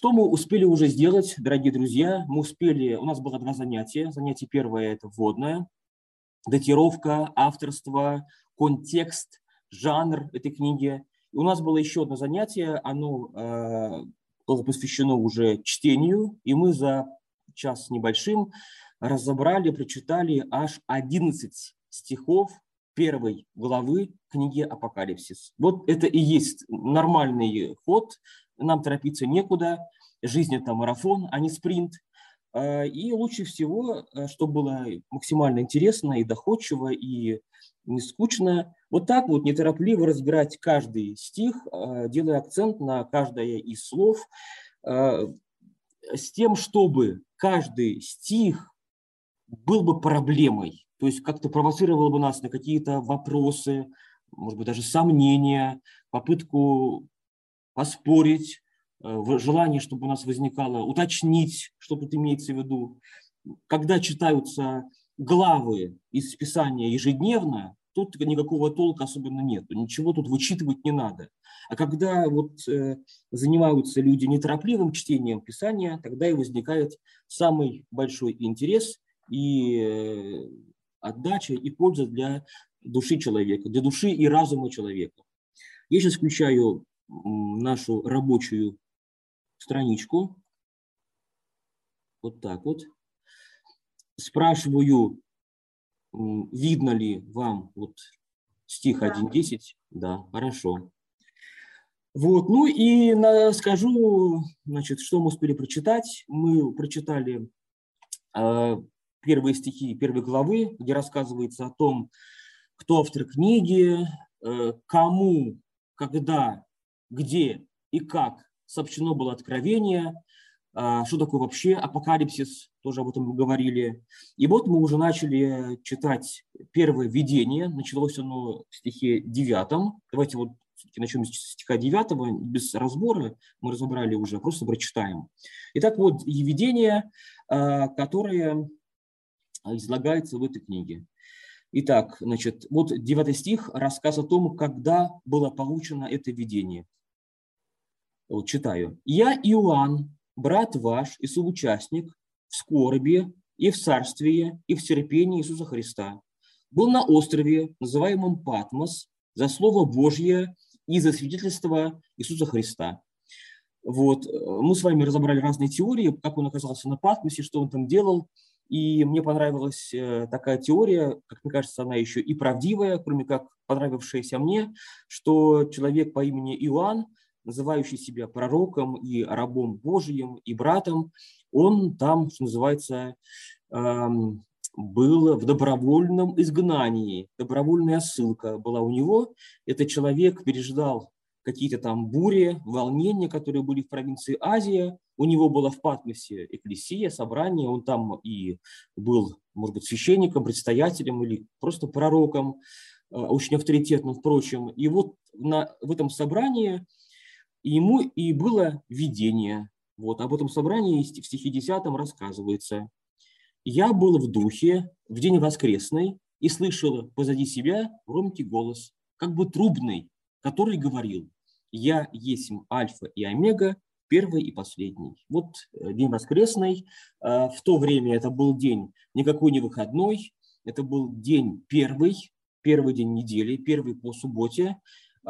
Что мы успели уже сделать, дорогие друзья? Мы успели, у нас было два занятия. Занятие первое – это вводное, датировка, авторство, контекст, жанр этой книги. И у нас было еще одно занятие, оно э, было посвящено уже чтению, и мы за час небольшим разобрали, прочитали аж 11 стихов первой главы книги «Апокалипсис». Вот это и есть нормальный ход нам торопиться некуда, жизнь – это марафон, а не спринт. А, и лучше всего, э, чтобы было максимально интересно и доходчиво, и не скучно, вот так вот неторопливо разбирать каждый стих, а, делая акцент на каждое из слов, с тем, чтобы каждый стих был бы проблемой, то есть как-то провоцировал бы нас на какие-то вопросы, может быть, даже сомнения, попытку поспорить, э, желание, чтобы у нас возникало, уточнить, что тут имеется в виду. Когда читаются главы из Писания ежедневно, тут никакого толка особенно нет, ничего тут вычитывать не надо. А когда вот э, занимаются люди неторопливым чтением Писания, тогда и возникает самый большой интерес и э, отдача и польза для души человека, для души и разума человека. Я сейчас включаю нашу рабочую страничку. Вот так вот. Спрашиваю, видно ли вам вот стих 1.10? Да, хорошо. Вот, ну и на, скажу, значит, что мы успели прочитать. Мы прочитали э, первые стихи первой главы, где рассказывается о том, кто автор книги, э, кому, когда где и как сообщено было откровение, а, что такое вообще апокалипсис, тоже об этом мы говорили. И вот мы уже начали читать первое видение, началось оно в стихе 9. Давайте вот начнем с стиха 9, без разбора, мы разобрали уже, просто прочитаем. Итак, вот видение, а, которое излагается в этой книге. Итак, значит, вот 9 стих, рассказ о том, когда было получено это видение – вот читаю. «Я, Иоанн, брат ваш и соучастник в скорби и в царстве и в терпении Иисуса Христа, был на острове, называемом Патмос, за Слово Божье и за свидетельство Иисуса Христа». Вот. Мы с вами разобрали разные теории, как он оказался на Патмосе, что он там делал. И мне понравилась э, такая теория, как мне кажется, она еще и правдивая, кроме как понравившаяся мне, что человек по имени Иоанн называющий себя пророком и рабом Божьим и братом, он там, что называется, эм, был в добровольном изгнании, добровольная ссылка была у него. Этот человек переждал какие-то там бури, волнения, которые были в провинции Азия. У него было в Патмосе экклесия, собрание, он там и был, может быть, священником, предстоятелем или просто пророком, э, очень авторитетным, впрочем. И вот на, в этом собрании и ему и было видение. Вот об этом собрании в стихе 10 рассказывается. «Я был в духе в день воскресный и слышал позади себя громкий голос, как бы трубный, который говорил, «Я есть альфа и омега, первый и последний». Вот э, день воскресный. Э, в то время это был день никакой не выходной, это был день первый, первый день недели, первый по субботе.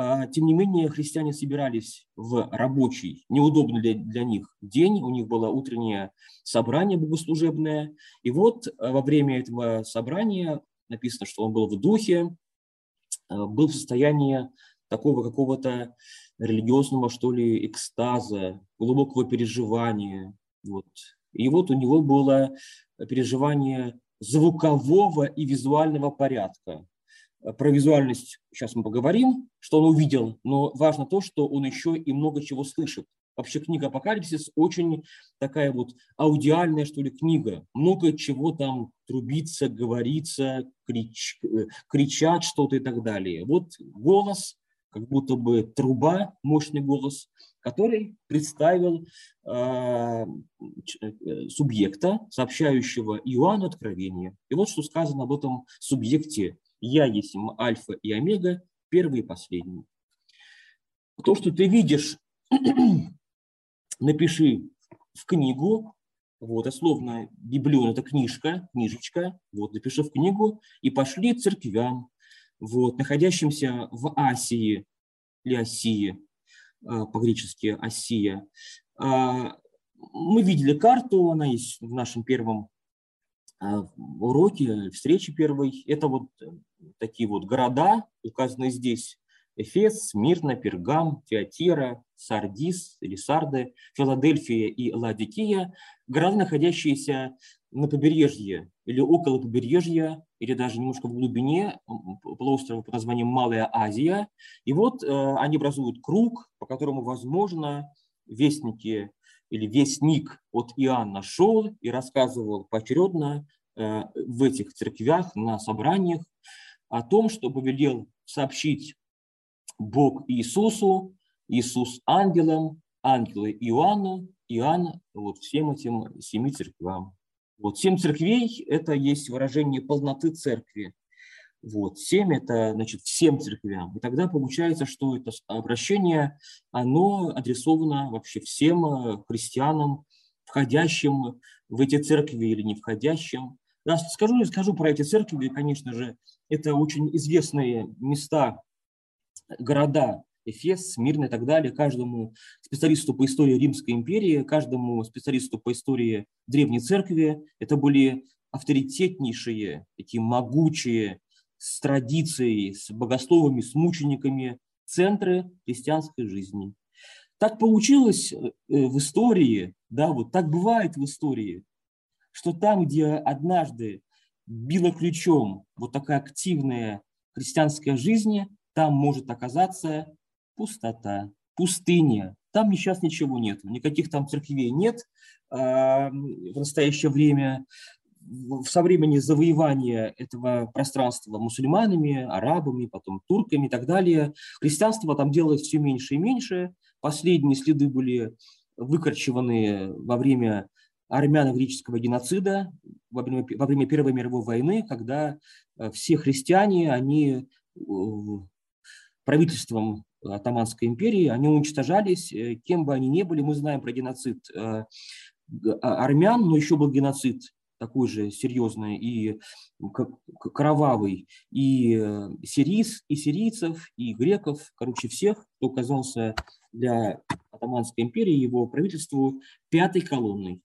А, тем не менее, христиане собирались в рабочий, неудобный для, для них день. У них было утреннее собрание богослужебное. И вот а, во время этого собрания написано, что он был в духе, а, был в состоянии такого какого-то религиозного, что ли, экстаза, глубокого переживания. Вот. И вот у него было переживание звукового и визуального порядка. Э, про визуальность сейчас мы поговорим, что он увидел, но важно то, что он еще и много чего слышит. вообще книга «Апокалипсис» очень такая вот аудиальная, что ли, книга. Много чего там трубится, говорится, крич, э, кричат что-то и так далее. Вот голос, как будто бы труба, мощный голос, который представил э, субъекта, сообщающего Иоанну откровение. И вот что сказано об этом субъекте «Я есть альфа и омега, первый и последний». То, что ты видишь, напиши в книгу, вот, дословно, библион – это книжка, книжечка, вот, напиши в книгу и пошли церквям, вот, находящимся в Асии или Осии, а, по-гречески Осия. А, мы видели карту, она есть в нашем первом а, уроке, встрече первой. Это вот такие вот города, указанные здесь. Эфес, Смирна, Пергам, Театира, Сардис или Сарды, Филадельфия и Ладикия – города, находящиеся на побережье или около побережья, или даже немножко в глубине полуострова под названием Малая Азия. И вот э, они образуют круг, по которому, возможно, вестники или вестник от Иоанна шел и рассказывал поочередно э, в этих церквях, на собраниях о том, что повелел сообщить Бог Иисусу, Иисус ангелам, ангелы Иоанну, Иоанн вот всем этим семи церквям. Вот семь церквей – это есть выражение полноты церкви. Вот. Семь – это, значит, всем церквям. И тогда получается, что это обращение, оно адресовано вообще всем э, христианам, входящим в эти церкви или не входящим. Да, скажу, скажу про эти церкви, конечно же, это очень известные места, города Эфес, Смирна и так далее, каждому специалисту по истории Римской империи, каждому специалисту по истории Древней Церкви. Это были авторитетнейшие, такие могучие, с традицией, с богословами, с мучениками центры христианской жизни. Так получилось э, в истории, да, вот так бывает в истории, что там, где однажды била ключом вот такая активная христианская жизнь, там может оказаться пустота, пустыня. Там сейчас ничего нет, никаких там церквей нет а, в настоящее время. Со времени завоевания этого пространства мусульманами, арабами, потом турками и так далее, христианство там делалось все меньше и меньше. Последние следы были выкорчеваны во время армяно-греческого геноцида, во время, во время Первой мировой войны, когда э, все христиане, они э, правительством Атаманской империи, они уничтожались, э, кем бы они ни были. Мы знаем про геноцид а, армян, но еще был геноцид такой же серьезный и кровавый, и э, сирийц, и сирийцев, и греков, короче, всех, кто оказался для Атаманской империи, его правительству пятой колонной.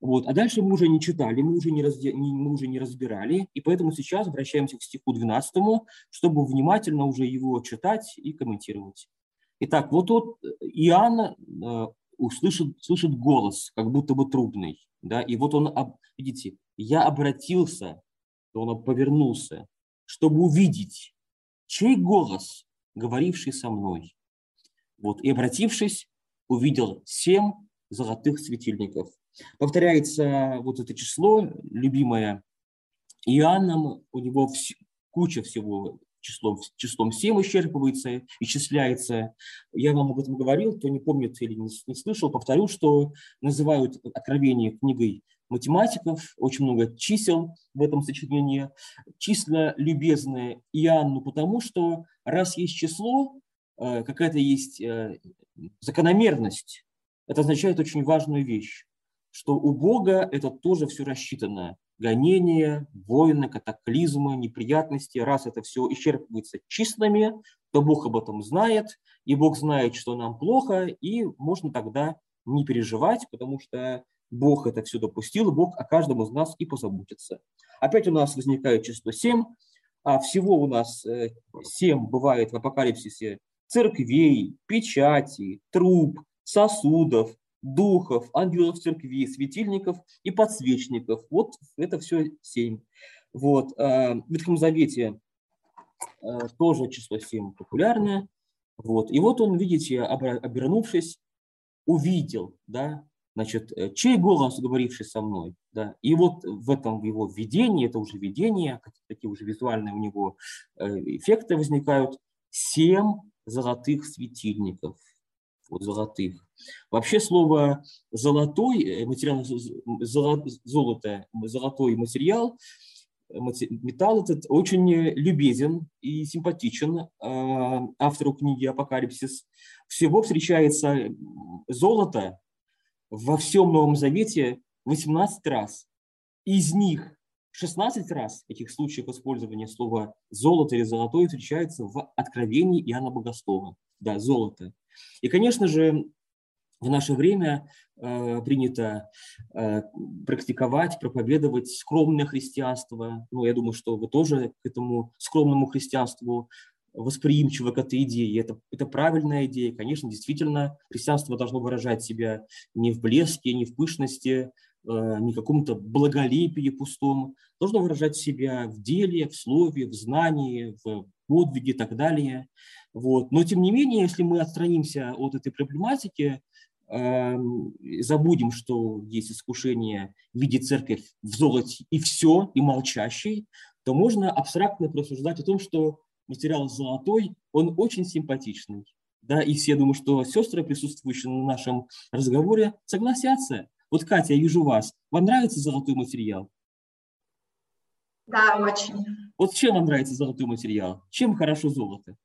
Вот. А дальше мы уже не читали, мы уже не, разде... мы уже не разбирали, и поэтому сейчас обращаемся к стиху 12, чтобы внимательно уже его читать и комментировать. Итак, вот тут Иоанн э, услышит, слышит голос, как будто бы трубный, да, и вот он, видите, я обратился, он повернулся, чтобы увидеть, чей голос, говоривший со мной. Вот, и обратившись, увидел семь золотых светильников – Повторяется вот это число, любимое Иоанном, у него куча всего числом, числом 7 исчерпывается, исчисляется. Я вам об этом говорил, кто не помнит или не, не слышал, повторю, что называют откровение книгой математиков, очень много чисел в этом сочинении. Числа любезные Иоанну, потому что раз есть число, э, какая-то есть э, закономерность, это означает очень важную вещь что у Бога это тоже все рассчитано. Гонения, войны, катаклизмы, неприятности. Раз это все исчерпывается числами, то Бог об этом знает, и Бог знает, что нам плохо, и можно тогда не переживать, потому что Бог это все допустил, Бог о каждом из нас и позаботится. Опять у нас возникает число 7, а всего у нас 7 э, бывает в апокалипсисе церквей, печати, труб, сосудов, духов, ангелов церкви, светильников и подсвечников. Вот это все семь. Вот. А, в Ветхом Завете а, тоже число семь популярное. Вот. И вот он, видите, обернувшись, увидел, да, значит, э, чей голос, говоривший со мной, да, и вот в этом его видении, это уже видение, такие уже визуальные у него э, эффекты возникают, семь золотых светильников, вот золотых. Вообще слово золотой э, материал, золото, золотой материал металл этот очень любезен и симпатичен автору книги «Апокалипсис». Всего встречается золото во всем Новом Завете 18 раз. Из них 16 раз этих случаев использования слова «золото» или «золотой» встречается в Откровении Иоанна Богослова. Да, золото. И, конечно же, в наше время э, принято э, практиковать, проповедовать скромное христианство. Ну, я думаю, что вы тоже к этому скромному христианству восприимчивы к этой идее. Это, это правильная идея. Конечно, действительно, христианство должно выражать себя не в блеске, не в пышности, э, не в каком-то благолепии пустом. Должно выражать себя в деле, в слове, в знании, в подвиге и так далее. Вот. Но, тем не менее, если мы отстранимся от этой проблематики, Эм, забудем, что есть искушение видеть церковь в золоте и все, и молчащей, то можно абстрактно просуждать о том, что материал золотой, он очень симпатичный. Да, и все, думаю, что сестры, присутствующие на нашем разговоре, согласятся. Вот, Катя, я вижу вас. Вам нравится золотой материал? Да, очень. Вот чем вам нравится золотой материал? Чем хорошо золото?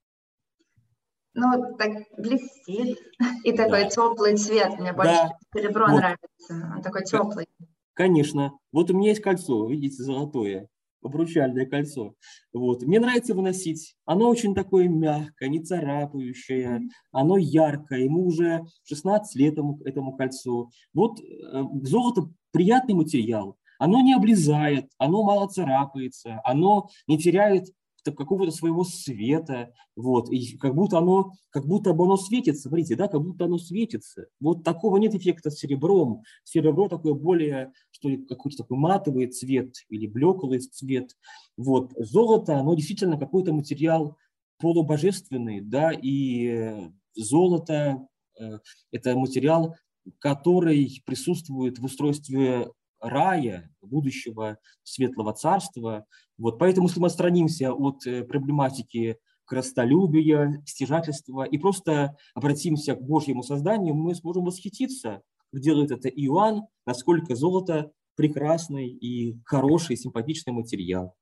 Ну, так блестит. И такой да. теплый цвет. Мне больше да. серебро вот. нравится. Он такой теплый. Конечно. Вот у меня есть кольцо, видите, золотое, обручальное кольцо. Вот. Мне нравится его носить. Оно очень такое мягкое, не царапающее. Оно яркое. Ему уже 16 лет этому, этому кольцу. Вот э, золото приятный материал. Оно не облезает, оно мало царапается, оно не теряет какого-то своего света, вот, и как будто оно, как будто бы оно светится, смотрите, да, как будто оно светится. Вот такого нет эффекта с серебром. Серебро такое более, что ли, какой-то такой матовый цвет или блеклый цвет. Вот, золото, оно действительно какой-то материал полубожественный, да, и золото э, – это материал, который присутствует в устройстве рая, будущего светлого царства. Вот поэтому, если мы отстранимся от э, проблематики крастолюбия, стяжательства и просто обратимся к Божьему созданию, мы сможем восхититься, как делает это Иоанн, насколько золото прекрасный и хороший, симпатичный материал.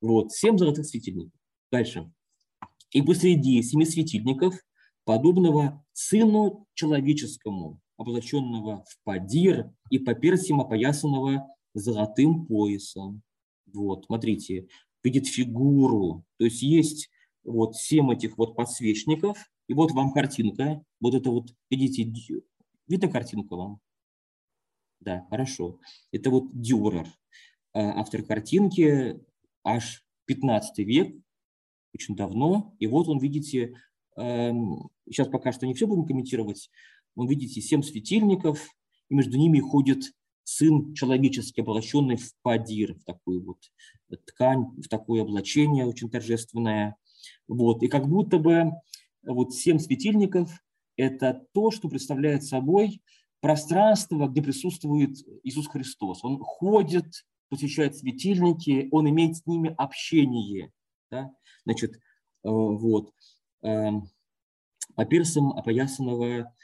Вот, семь золотых светильников. Дальше. И посреди семи светильников, подобного Сыну Человеческому, облаченного в падир и по персям опоясанного золотым поясом. Вот, смотрите, видит фигуру. То есть есть вот семь этих вот подсвечников, и вот вам картинка. Вот это вот, видите, видно картинка вам? Да, хорошо. Это вот Дюрер, а, автор картинки, аж 15 век, очень давно. И вот он, видите, сейчас эм, пока что не все будем комментировать, вы видите семь светильников, и между ними ходит сын человеческий, облаченный в падир, в такую вот ткань, в такое облачение очень торжественное. Вот. И как будто бы вот семь светильников – это то, что представляет собой пространство, где присутствует Иисус Христос. Он ходит, посещает светильники, он имеет с ними общение. Да? Значит, э, вот. Эм, по персам опоясанного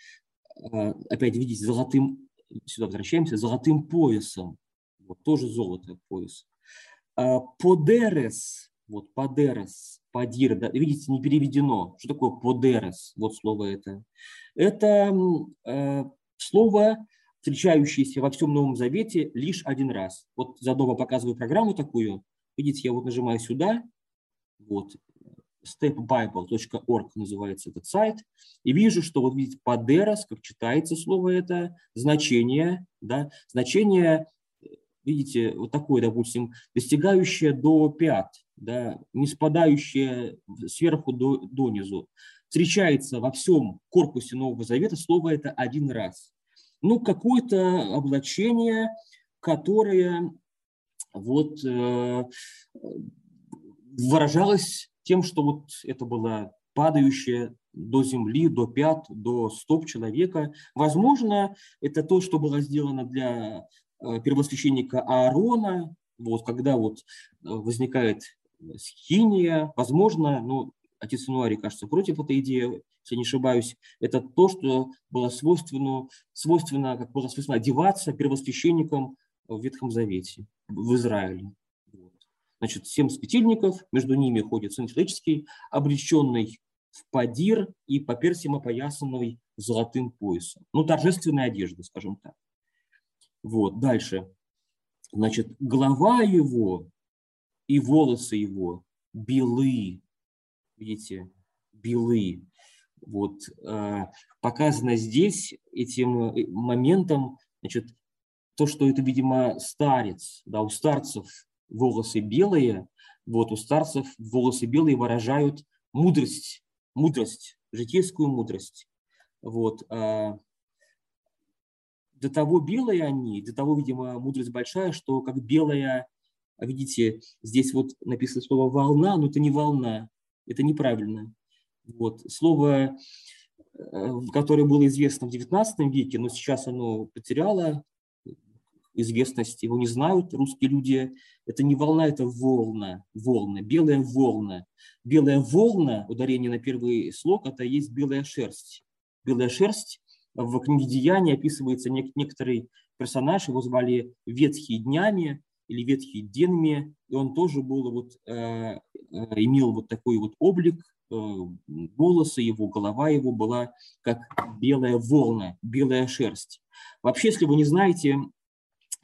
опять видите, золотым, сюда возвращаемся, золотым поясом, вот тоже золото пояс. А, подерес, вот подерес, подир, да, видите, не переведено. Что такое подерес? Вот слово это. Это э, слово, встречающееся во всем Новом Завете лишь один раз. Вот заодно показываю программу такую. Видите, я вот нажимаю сюда, вот, stepbible.org называется этот сайт, и вижу, что вот видите, подерос, как читается слово это, значение, да, значение, видите, вот такое, допустим, достигающее до пят, да, не спадающее сверху до, донизу. Встречается во всем корпусе Нового Завета слово это один раз. Ну, какое-то облачение, которое вот э, выражалось тем, что вот это было падающая до земли, до пят, до стоп человека. Возможно, это то, что было сделано для э, первосвященника Аарона, вот, когда вот э, возникает схиния, возможно, ну, отец Инуарий, кажется, против этой идеи, если не ошибаюсь, это то, что было свойственно, свойственно как было свойственно одеваться первосвященникам в Ветхом Завете, в Израиле. Значит, семь светильников, между ними ходит Сын Человеческий, обреченный в падир и по персям опоясанный золотым поясом. Ну, торжественная одежда, скажем так. Вот, дальше. Значит, голова его и волосы его белы, видите, белы. Вот, э, показано здесь этим э, моментом, значит, то, что это, видимо, старец, да, у старцев волосы белые, вот у старцев волосы белые выражают мудрость мудрость, житейскую мудрость. Вот. А до того белые они, до того, видимо, мудрость большая, что как белая, а видите, здесь вот написано слово «волна», но это не волна, это неправильно. Вот. Слово, э, которое было известно в XIX веке, но сейчас оно потеряло известность, его не знают русские люди. Это не волна, это волна, волна, белая волна. Белая волна, ударение на первый слог, это есть белая шерсть. Белая шерсть в книге Деяния описывается некоторый персонаж, его звали Ветхий днями или Ветхий денми, и он тоже был вот, э, э, имел вот такой вот облик, э, волосы его, голова его была как белая волна, белая шерсть. Вообще, если вы не знаете,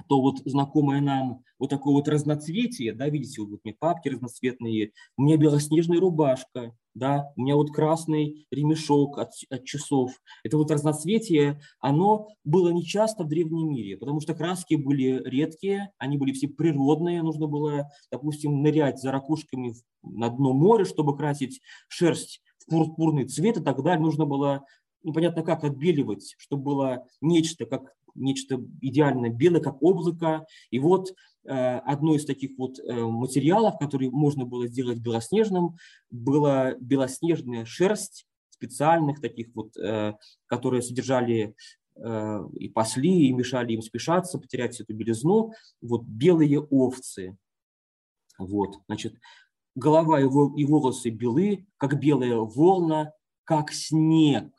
то вот знакомое нам вот такое вот разноцветие, да, видите, вот мне папки разноцветные, у меня белоснежная рубашка, да, у меня вот красный ремешок от, от часов. Это вот разноцветие, оно было нечасто в древнем мире, потому что краски были редкие, они были все природные, нужно было, допустим, нырять за ракушками на дно моря, чтобы красить шерсть в пурпурный цвет, и так далее. Нужно было непонятно как отбеливать, чтобы было нечто, как нечто идеально белое, как облако. И вот э, одно из таких вот э, материалов, который можно было сделать белоснежным, была белоснежная шерсть специальных таких вот, э, которые содержали и пасли, и мешали им спешаться, потерять эту белизну. Вот белые овцы. Вот, значит, голова и волосы белы, как белая волна, как снег.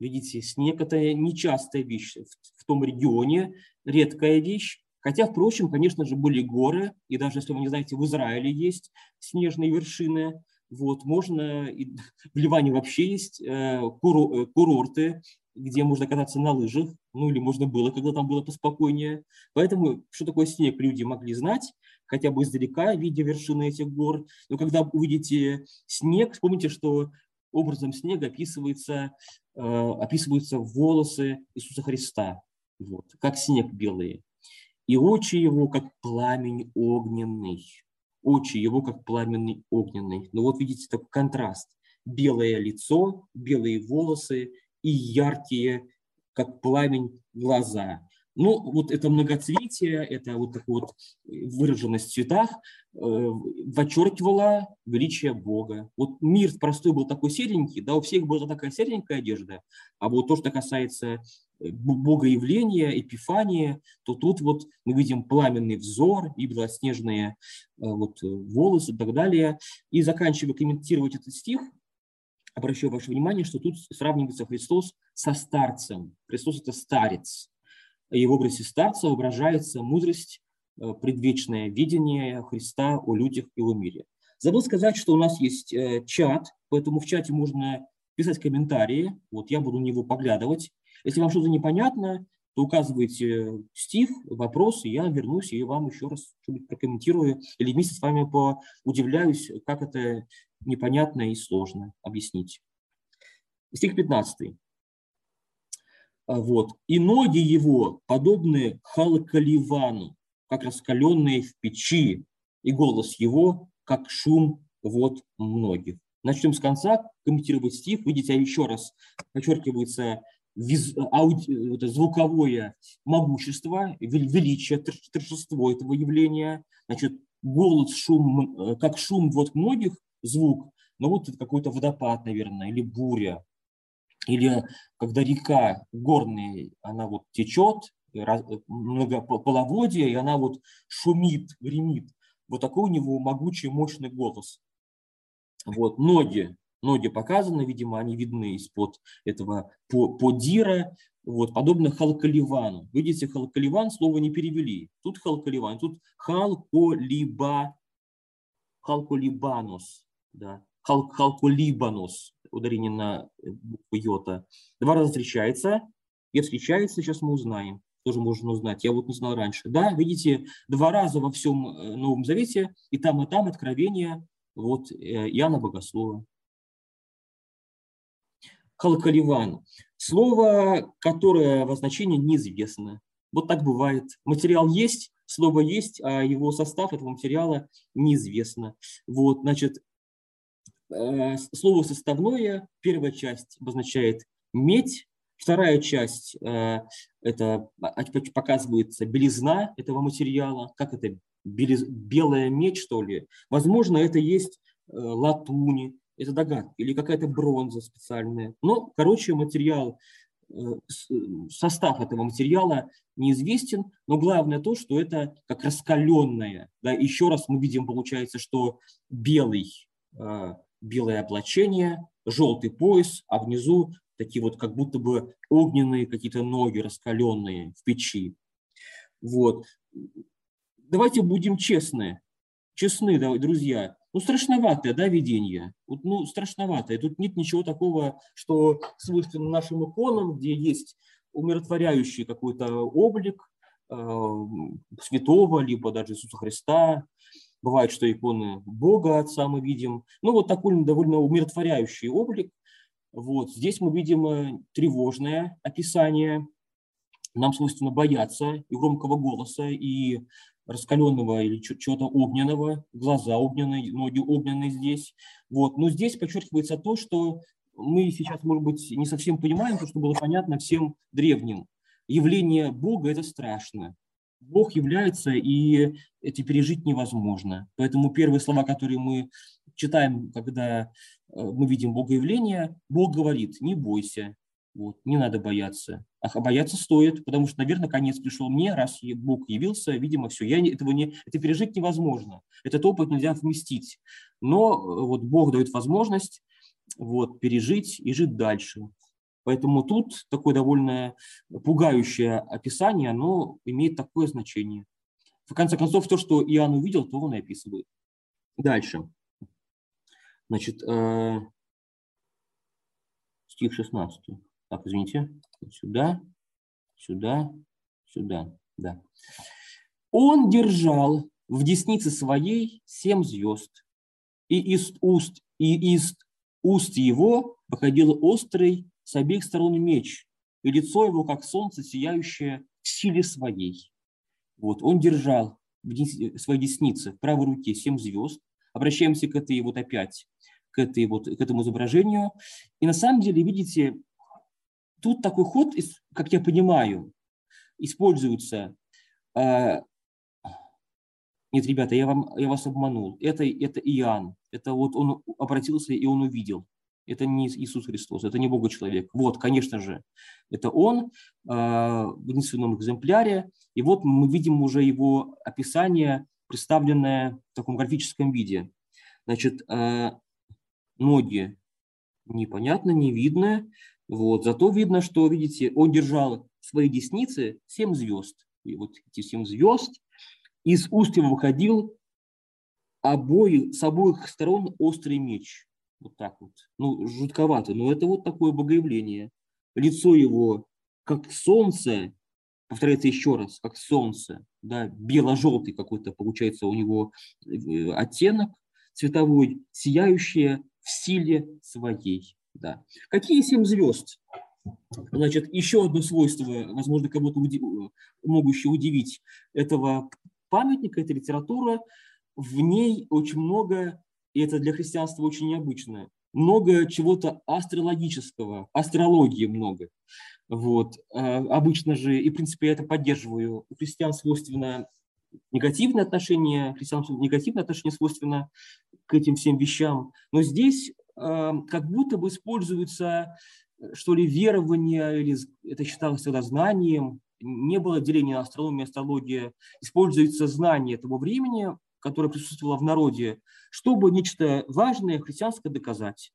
Видите, это нечастая вещь в, в том регионе, редкая вещь. Хотя, впрочем, конечно же, были горы, и даже если вы не знаете, в Израиле есть снежные вершины. Вот, можно, и в Ливане вообще есть э, э, курорты, где можно кататься на лыжах, ну или можно было, когда там было поспокойнее. Поэтому, что такое снег, люди могли знать, хотя бы издалека, видя вершины этих гор. Но когда увидите снег, вспомните, что образом снега описывается, э, описываются волосы Иисуса Христа, вот, как снег белые. И очи его, как пламень огненный. Очи его, как пламенный огненный. Ну вот видите такой контраст. Белое лицо, белые волосы и яркие, как пламень, глаза. Ну, вот это многоцветие, это вот такая вот выраженность в цветах э, подчеркивала величие Бога. Вот мир простой был такой серенький, да, у всех была такая серенькая одежда, а вот то, что касается э, богоявления, эпифании, то тут вот мы видим пламенный взор и белоснежные э, вот, волосы и так далее. И заканчивая комментировать этот стих, обращаю ваше внимание, что тут сравнивается Христос со старцем. Христос – это старец и в образе старца воображается мудрость, э, предвечное видение Христа о людях и о мире. Забыл сказать, что у нас есть э, чат, поэтому в чате можно писать комментарии, вот я буду на него поглядывать. Если вам что-то непонятно, то указывайте стих, вопрос, и я вернусь и вам еще раз что-нибудь прокомментирую или вместе с вами поудивляюсь, как это непонятно и сложно объяснить. Стих 15. А, вот. И ноги его подобны халкаливану, как раскаленные в печи, и голос его, как шум вот многих. Начнем с конца, комментировать стих. Видите, еще раз подчеркивается виз, ауди, это звуковое могущество, величие, торжество этого явления. Значит, голос, шум, э, как шум вот многих, звук, но вот какой-то водопад, наверное, или буря, или когда река горная, она вот течет, многополоводье, и она вот шумит, гремит. Вот такой у него могучий, мощный голос. Вот, ноги, ноги показаны, видимо, они видны из-под этого подира, вот, подобно халкаливану. Видите, халкаливан слово не перевели. Тут халкаливан, тут халколиба, халколибанус, да, хал, халколибанус, ударение на букву йота. Два раза встречается, и встречается, сейчас мы узнаем тоже можно узнать. Я вот не знал раньше. Да, видите, два раза во всем э, Новом Завете, и там, и там откровение вот, э, Иоанна Богослова. Халкаливан. Слово, которое в значении неизвестно. Вот так бывает. Материал есть, слово есть, а его состав этого материала неизвестно. Вот, значит, э, слово составное, первая часть обозначает медь, Вторая часть э, это показывается белизна этого материала, как это белая медь, что ли. Возможно, это есть э, латунь, это догадка, или какая-то бронза специальная. Но, короче, материал, э, состав этого материала неизвестен, но главное то, что это как раскаленное. Да, еще раз мы видим, получается, что белый, э, белое облачение, желтый пояс, а внизу такие вот как будто бы огненные какие-то ноги раскаленные в печи. Вот. Давайте будем честны. Честны, друзья. Ну, страшноватое, да, видение? Вот, ну, страшноватое. Тут нет ничего такого, что свойственно нашим иконам, где есть умиротворяющий какой-то облик э, святого, либо даже Иисуса Христа. Бывает, что иконы Бога Отца мы видим. Ну, вот такой довольно умиротворяющий облик. Вот. Здесь мы видим э, тревожное описание. Нам свойственно бояться и громкого голоса, и раскаленного или чего-то огненного, глаза огненные, ноги огненные здесь. Вот. Но здесь подчеркивается то, что мы сейчас, может быть, не совсем понимаем, то, что было понятно всем древним. Явление Бога – это страшно. Бог является, и это пережить невозможно. Поэтому первые слова, которые мы читаем, когда э, мы видим Богоявление, Бог говорит, не бойся, вот, не надо бояться. А бояться стоит, потому что, наверное, конец пришел мне, раз Бог явился, видимо, все. Я этого не, это пережить невозможно. Этот опыт нельзя вместить. Но э, вот Бог дает возможность вот, пережить и жить дальше. Поэтому тут такое довольно пугающее описание, оно имеет такое значение. В конце концов, то, что Иоанн увидел, то он и описывает. Дальше. Значит, э, стих 16. Так, извините. Сюда, сюда, сюда. Да. Он держал в деснице своей семь звезд, и из уст, и из уст его выходил острый с обеих сторон меч, и лицо его, как солнце, сияющее в силе своей. Вот, он держал в своей деснице, в правой руке семь звезд. Обращаемся к этой вот опять к, этой вот, к этому изображению. И на самом деле, видите, тут такой ход, как я понимаю, используется. Э, нет, ребята, я, вам, я вас обманул. Это, это Иоанн. Это вот он обратился и он увидел. Это не Иисус Христос, это не Бога человек. Вот, конечно же, это он э, в единственном экземпляре. И вот мы видим уже его описание, представленное в таком графическом виде. Значит, э, ноги непонятно, не видно. Вот. Зато видно, что, видите, он держал в своей деснице семь звезд. И вот эти семь звезд, из уст его выходил обои, с обоих сторон острый меч. Вот так вот. Ну, жутковато, но это вот такое богоявление. Лицо его, как солнце, повторяется еще раз, как солнце, да, бело-желтый какой-то получается у него э, оттенок цветовой, сияющее в силе своей. Да. Какие семь звезд? Значит, еще одно свойство, возможно, кого-то удив... могущее удивить этого памятника, эта литература, в ней очень много, и это для христианства очень необычно, много чего-то астрологического, астрологии много. Вот. А, обычно же, и в принципе я это поддерживаю, у христиан свойственно негативное отношение, христианству негативное отношение свойственно к этим всем вещам. Но здесь э, как будто бы используется, что ли, верование, или это считалось тогда знанием, не было деления на астрономию и астрология, используется знание того времени, которое присутствовало в народе, чтобы нечто важное христианское доказать.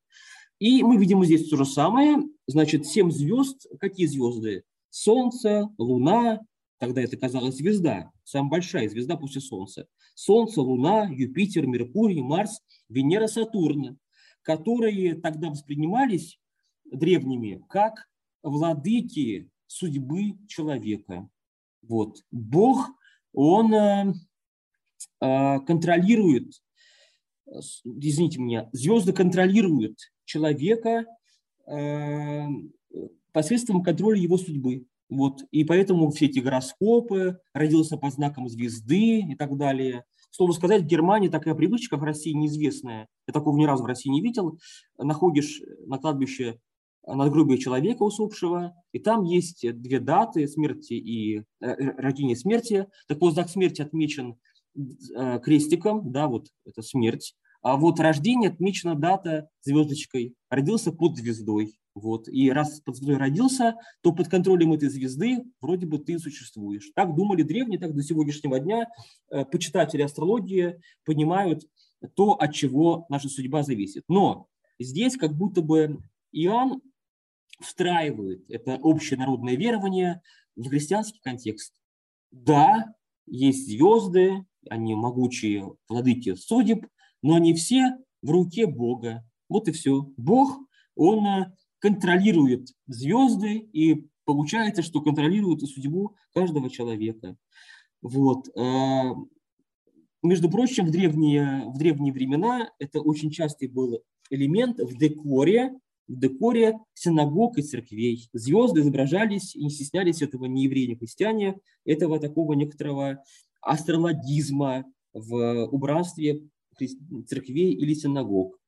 И мы видим здесь то же самое. Значит, семь звезд. Какие звезды? Солнце, Луна, тогда это казалось звезда, самая большая звезда после Солнца. Солнце, Луна, Юпитер, Меркурий, Марс, Венера, Сатурн, которые тогда воспринимались древними как владыки судьбы человека. Вот. Бог, он э, контролирует, извините меня, звезды контролируют человека э, посредством контроля его судьбы. Вот. И поэтому все эти гороскопы, родился по знакам звезды и так далее. Слово сказать, в Германии такая привычка в России неизвестная. Я такого ни разу в России не видел. Находишь на кладбище надгробие человека усопшего, и там есть две даты смерти и э, рождения смерти. Так вот, знак смерти отмечен э, крестиком, да, вот это смерть. А вот рождение отмечена дата звездочкой. Родился под звездой. Вот. И раз под звездой родился, то под контролем этой звезды вроде бы ты существуешь. Так думали древние, так до сегодняшнего дня э, почитатели астрологии понимают то, от чего наша судьба зависит. Но здесь как будто бы Иоанн встраивает это общенародное верование в христианский контекст. Да, есть звезды, они могучие владыки судеб, но они все в руке Бога. Вот и все. Бог, он э, контролирует звезды, и получается, что контролирует и судьбу каждого человека. Вот. Э, между прочим, в древние, в древние времена это очень частый был элемент в декоре в декоре синагог и церквей. Звезды изображались и не стеснялись этого ни евреи, ни христиане, этого такого некоторого астрологизма в убранстве церквей или синагог.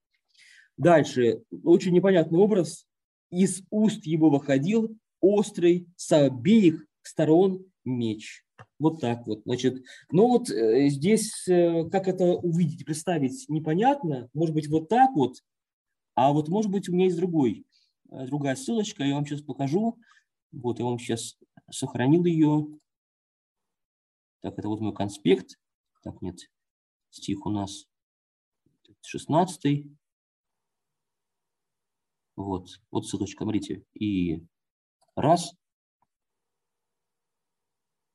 Дальше, очень непонятный образ. Из уст его выходил острый с обеих сторон меч. Вот так вот. Значит, ну вот э, здесь, э, как это увидеть, представить, непонятно. Может быть, вот так вот а вот, может быть, у меня есть другой, э, другая ссылочка, я вам сейчас покажу. Вот, я вам сейчас сохранил ее. Так, это вот мой конспект. Так, нет, стих у нас 16. Вот, вот ссылочка, смотрите. И раз.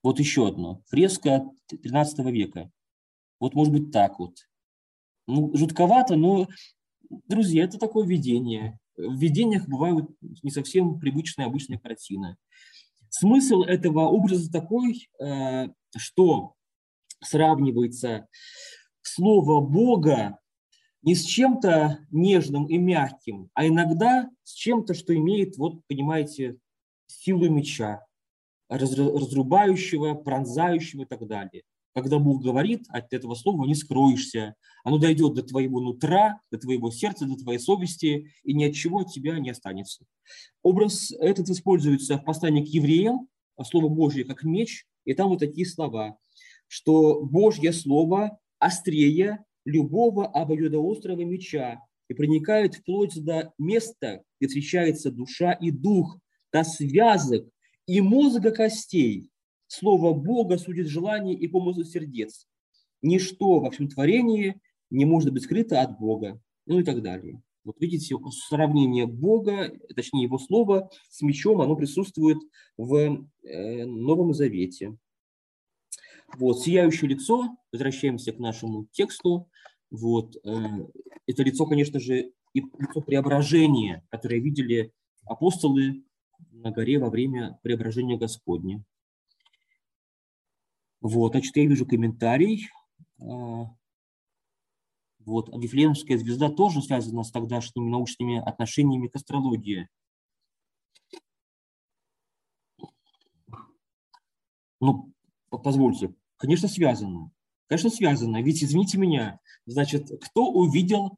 Вот еще одно. Фреска 13 века. Вот может быть так вот. Ну, жутковато, но друзья, это такое видение. В видениях бывают не совсем привычные обычные картины. Смысл этого образа такой, э, что сравнивается слово Бога не с чем-то нежным и мягким, а иногда с чем-то, что имеет, вот понимаете, силу меча, разрубающего, пронзающего и так далее. Когда Бог говорит, от этого слова не скроешься. Оно дойдет до твоего нутра, до твоего сердца, до твоей совести, и ни от чего от тебя не останется. Образ этот используется в послании к евреям, слово Божье как меч, и там вот такие слова, что Божье слово острее любого обоюдоострого меча и проникает вплоть до места, где встречается душа и дух, до связок и мозга костей, Слово Бога судит желания и помыслы сердец. Ничто во всем творении не может быть скрыто от Бога. Ну и так далее. Вот видите, сравнение Бога, точнее его слова с мечом, оно присутствует в э, Новом Завете. Вот, сияющее лицо, возвращаемся к нашему тексту. Вот, э, это лицо, конечно же, и лицо преображения, которое видели апостолы на горе во время преображения Господня. Вот, значит, я вижу комментарий. А, вот, Вифлеемская звезда тоже связана с тогдашними научными отношениями к астрологии. Ну, позвольте, конечно, связано. Конечно, связано. Ведь, извините меня, значит, кто увидел...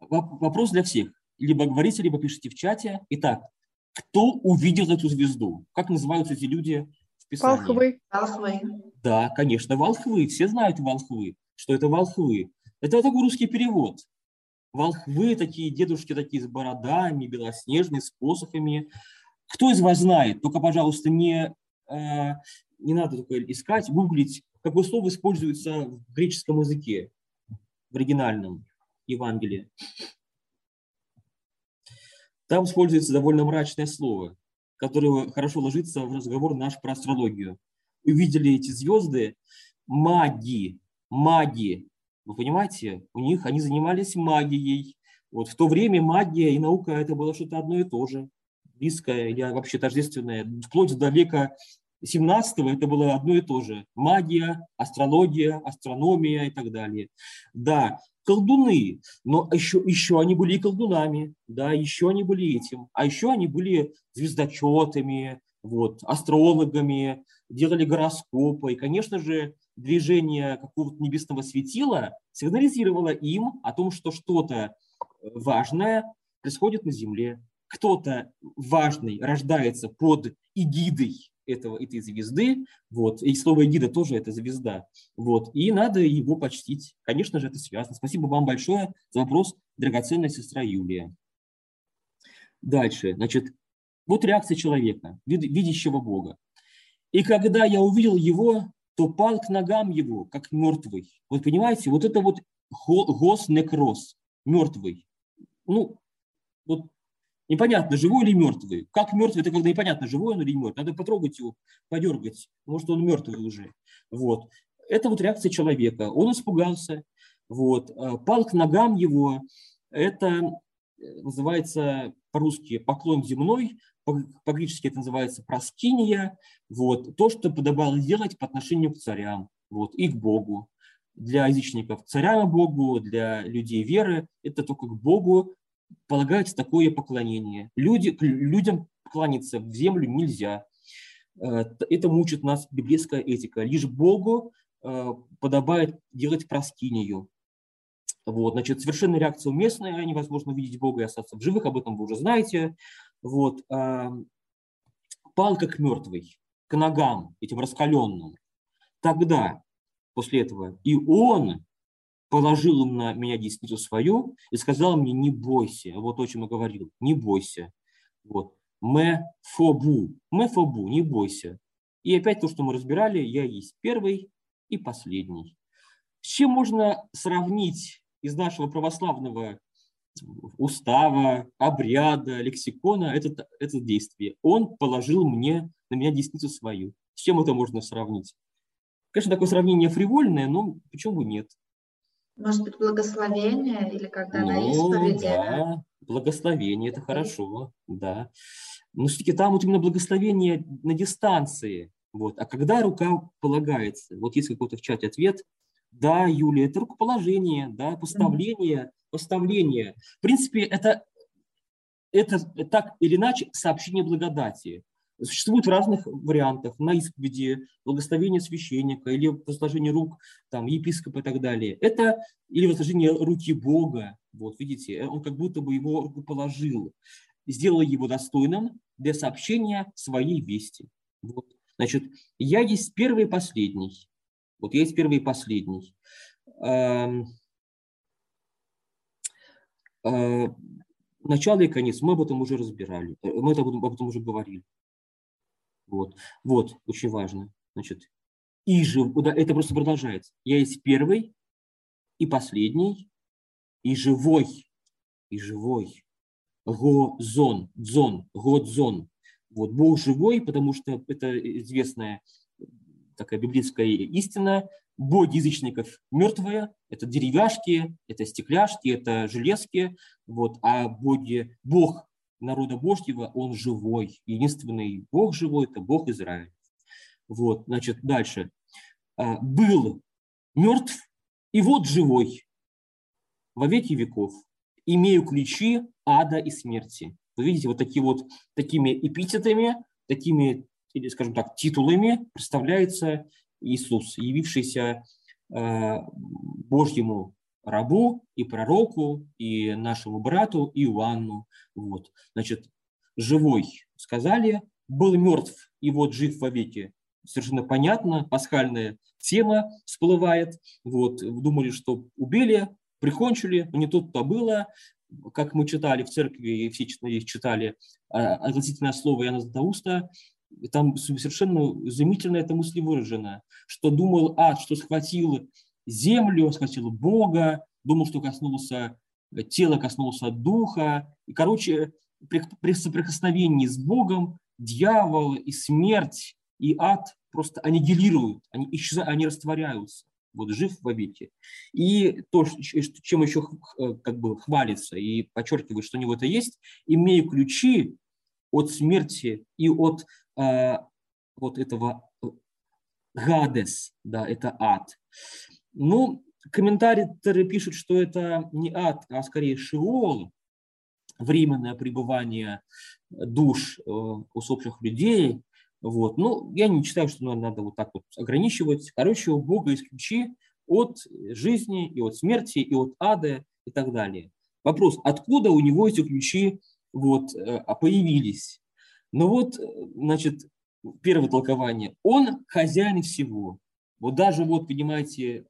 Вопрос для всех. Либо говорите, либо пишите в чате. Итак, кто увидел эту звезду? Как называются эти люди Писании. Волхвы. Волхвы. Да, конечно, волхвы. Все знают волхвы, что это волхвы. Это такой русский перевод. Волхвы такие, дедушки такие с бородами, белоснежные, с посохами. Кто из вас знает? Только, пожалуйста, не, э, не надо только искать, гуглить, какое слово используется в греческом языке, в оригинальном Евангелии. Там используется довольно мрачное слово, которое хорошо ложится в разговор наш про астрологию. Увидели эти звезды, маги, маги, вы понимаете, у них они занимались магией. Вот в то время магия и наука это было что-то одно и то же, близкое или вообще тождественное. Вплоть до века 17 это было одно и то же. Магия, астрология, астрономия и так далее. Да, колдуны, но еще, еще они были и колдунами, да, еще они были этим, а еще они были звездочетами, вот, астрологами, делали гороскопы, и, конечно же, движение какого-то небесного светила сигнализировало им о том, что что-то важное происходит на Земле. Кто-то важный рождается под эгидой этого, этой звезды, вот, и слово эгида тоже это звезда, вот, и надо его почтить. Конечно же, это связано. Спасибо вам большое за вопрос, драгоценная сестра Юлия. Дальше, значит, вот реакция человека, видящего Бога. И когда я увидел его, то пал к ногам его, как мертвый. Вот понимаете, вот это вот гос некроз, мертвый. Ну, вот непонятно, живой или мертвый. Как мертвый, это когда непонятно, живой он или мертвый. Надо потрогать его, подергать, может, он мертвый уже. Вот. Это вот реакция человека. Он испугался, вот, а, пал к ногам его. Это э, называется по-русски поклон земной, по-гречески это называется проскиния, вот, то, что подобало делать по отношению к царям вот, и к Богу. Для язычников и Богу, для людей веры это только к Богу полагается такое поклонение. Люди, людям кланяться в землю нельзя. Э, это мучит нас библейская этика. Лишь Богу э, подобает делать проскинию. Вот, значит, совершенно реакция уместная, невозможно увидеть Бога и остаться в живых, об этом вы уже знаете вот, пал как мертвый к ногам этим раскаленным. Тогда, после этого, и он положил на меня десницу свою и сказал мне, не бойся. Вот то, о чем я говорил, не бойся. Вот. Мэ фобу, мэ фобу, не бойся. И опять то, что мы разбирали, я есть первый и последний. С чем можно сравнить из нашего православного устава, обряда, лексикона это, это действие. Он положил мне, на меня десницу свою. С чем это можно сравнить? Конечно, такое сравнение фривольное, но почему бы нет? Может быть, благословение или когда ну, на исповеди? Да, благословение, это хорошо, да. Но все-таки там вот именно благословение на дистанции. Вот. А когда рука полагается? Вот есть какой-то в чате ответ. Да, Юлия, это рукоположение, да, поставление поставление. В принципе, это, это так или иначе сообщение благодати. Существует в разных вариантах, на исповеди, благословение священника или возложение рук там, епископа и так далее. Это или возложение руки Бога, вот видите, он как будто бы его руку положил, сделал его достойным для сообщения своей вести. Вот. Значит, я есть первый и последний. Вот есть первый и последний. А, начало и конец, мы об этом уже разбирали, э, мы об этом, уже говорили. Вот, вот, очень важно. Значит, и да, это просто продолжается. Я есть первый и последний, и живой, и живой. Го-зон, дзон, го-дзон. Вот, Бог живой, потому что это известная такая библейская истина, боги язычников мертвые, это деревяшки, это стекляшки, это железки, вот, а боги, бог народа Божьего, он живой. Единственный бог живой – это бог Израиля. Вот, значит, дальше. А, был мертв, и вот живой во веки веков. Имею ключи ада и смерти. Вы видите, вот такие вот такими эпитетами, такими, или, скажем так, титулами представляется Иисус, явившийся э, Божьему рабу и пророку, и нашему брату Иоанну. Вот. Значит, живой сказали, был мертв, и вот жив вовеки. совершенно понятно, пасхальная тема всплывает. Вот, думали, что убили, прикончили, но не тут-то было. Как мы читали в церкви, и все читали а, относительное слово Яна Златоуста, там совершенно изумительно эта мысль выражена, что думал ад, что схватил землю, схватил Бога, думал, что коснулся тело, коснулся духа. И, короче, при, при соприкосновении с Богом дьявол и смерть и ад просто аннигилируют, они, исчезают, они растворяются. Вот жив в веки. И то, чем еще как бы хвалится и подчеркивает, что у него это есть, имея ключи от смерти и от э, вот этого э, гадес, да, это ад. Ну, комментаторы пишут, что это не ад, а скорее шиол, временное пребывание душ э, усопших людей. Вот. Ну, я не считаю, что надо вот так вот ограничивать. Короче, у Бога есть ключи от жизни и от смерти, и от ада и так далее. Вопрос, откуда у него эти ключи вот, э, появились? Ну вот, значит, первое толкование. Он хозяин всего. Вот даже вот, понимаете,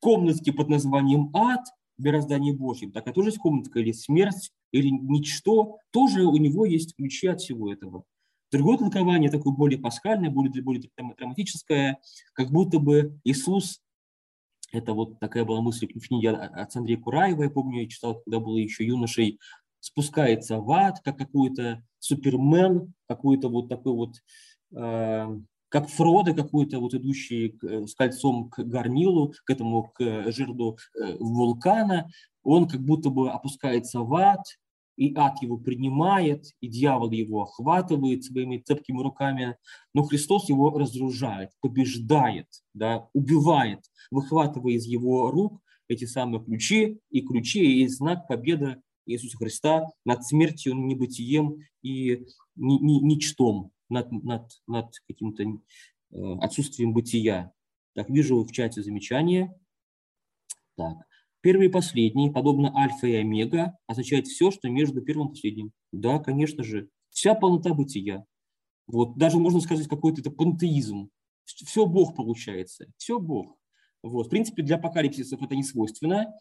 комнатки под названием ад в мироздании Божьем, такая тоже есть комнатка или смерть, или ничто, тоже у него есть ключи от всего этого. Другое толкование, такое более пасхальное, более, более драматическое, как будто бы Иисус, это вот такая была мысль в книге от Андрея Кураева, я помню, я читал, когда был еще юношей, спускается в ад, как какой-то супермен, какой-то вот такой вот э, как Фродо какой-то вот идущий с кольцом к горнилу, к этому, к жерду э, вулкана, он как будто бы опускается в ад, и ад его принимает, и дьявол его охватывает своими цепкими руками, но Христос его разоружает, побеждает, да, убивает, выхватывая из его рук эти самые ключи, и ключи и знак победы Иисуса Христа над смертью, небытием и ничтом над, над, над каким-то э, отсутствием бытия. Так, вижу в чате замечание. Так, первый и последний, подобно альфа и омега, означает все, что между первым и последним. Да, конечно же, вся полнота бытия. Вот, даже можно сказать какой-то это пантеизм. Все Бог получается, все Бог. Вот, в принципе, для апокалипсисов это не свойственно.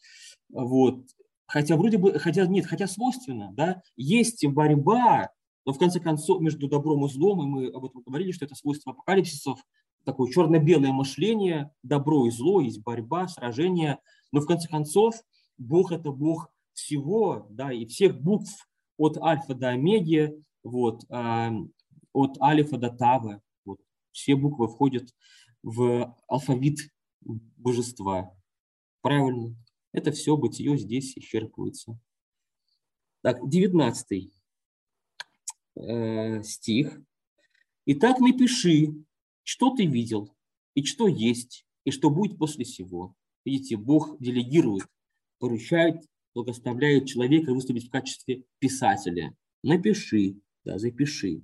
Вот, хотя вроде бы, хотя нет, хотя свойственно, да, есть борьба но в конце концов между добром и злом, и мы об этом говорили, что это свойство апокалипсисов, такое черно-белое мышление, добро и зло, есть борьба, сражение, но в конце концов Бог – это Бог всего, да, и всех букв от альфа до омеги, вот, э, от алифа до тавы, вот, все буквы входят в алфавит божества. Правильно. Это все бытие здесь исчерпывается. Так, девятнадцатый э, стих. Итак, напиши, что ты видел, и что есть, и что будет после всего. Видите, Бог делегирует, поручает, благословляет человека выступить в качестве писателя. Напиши, да, запиши.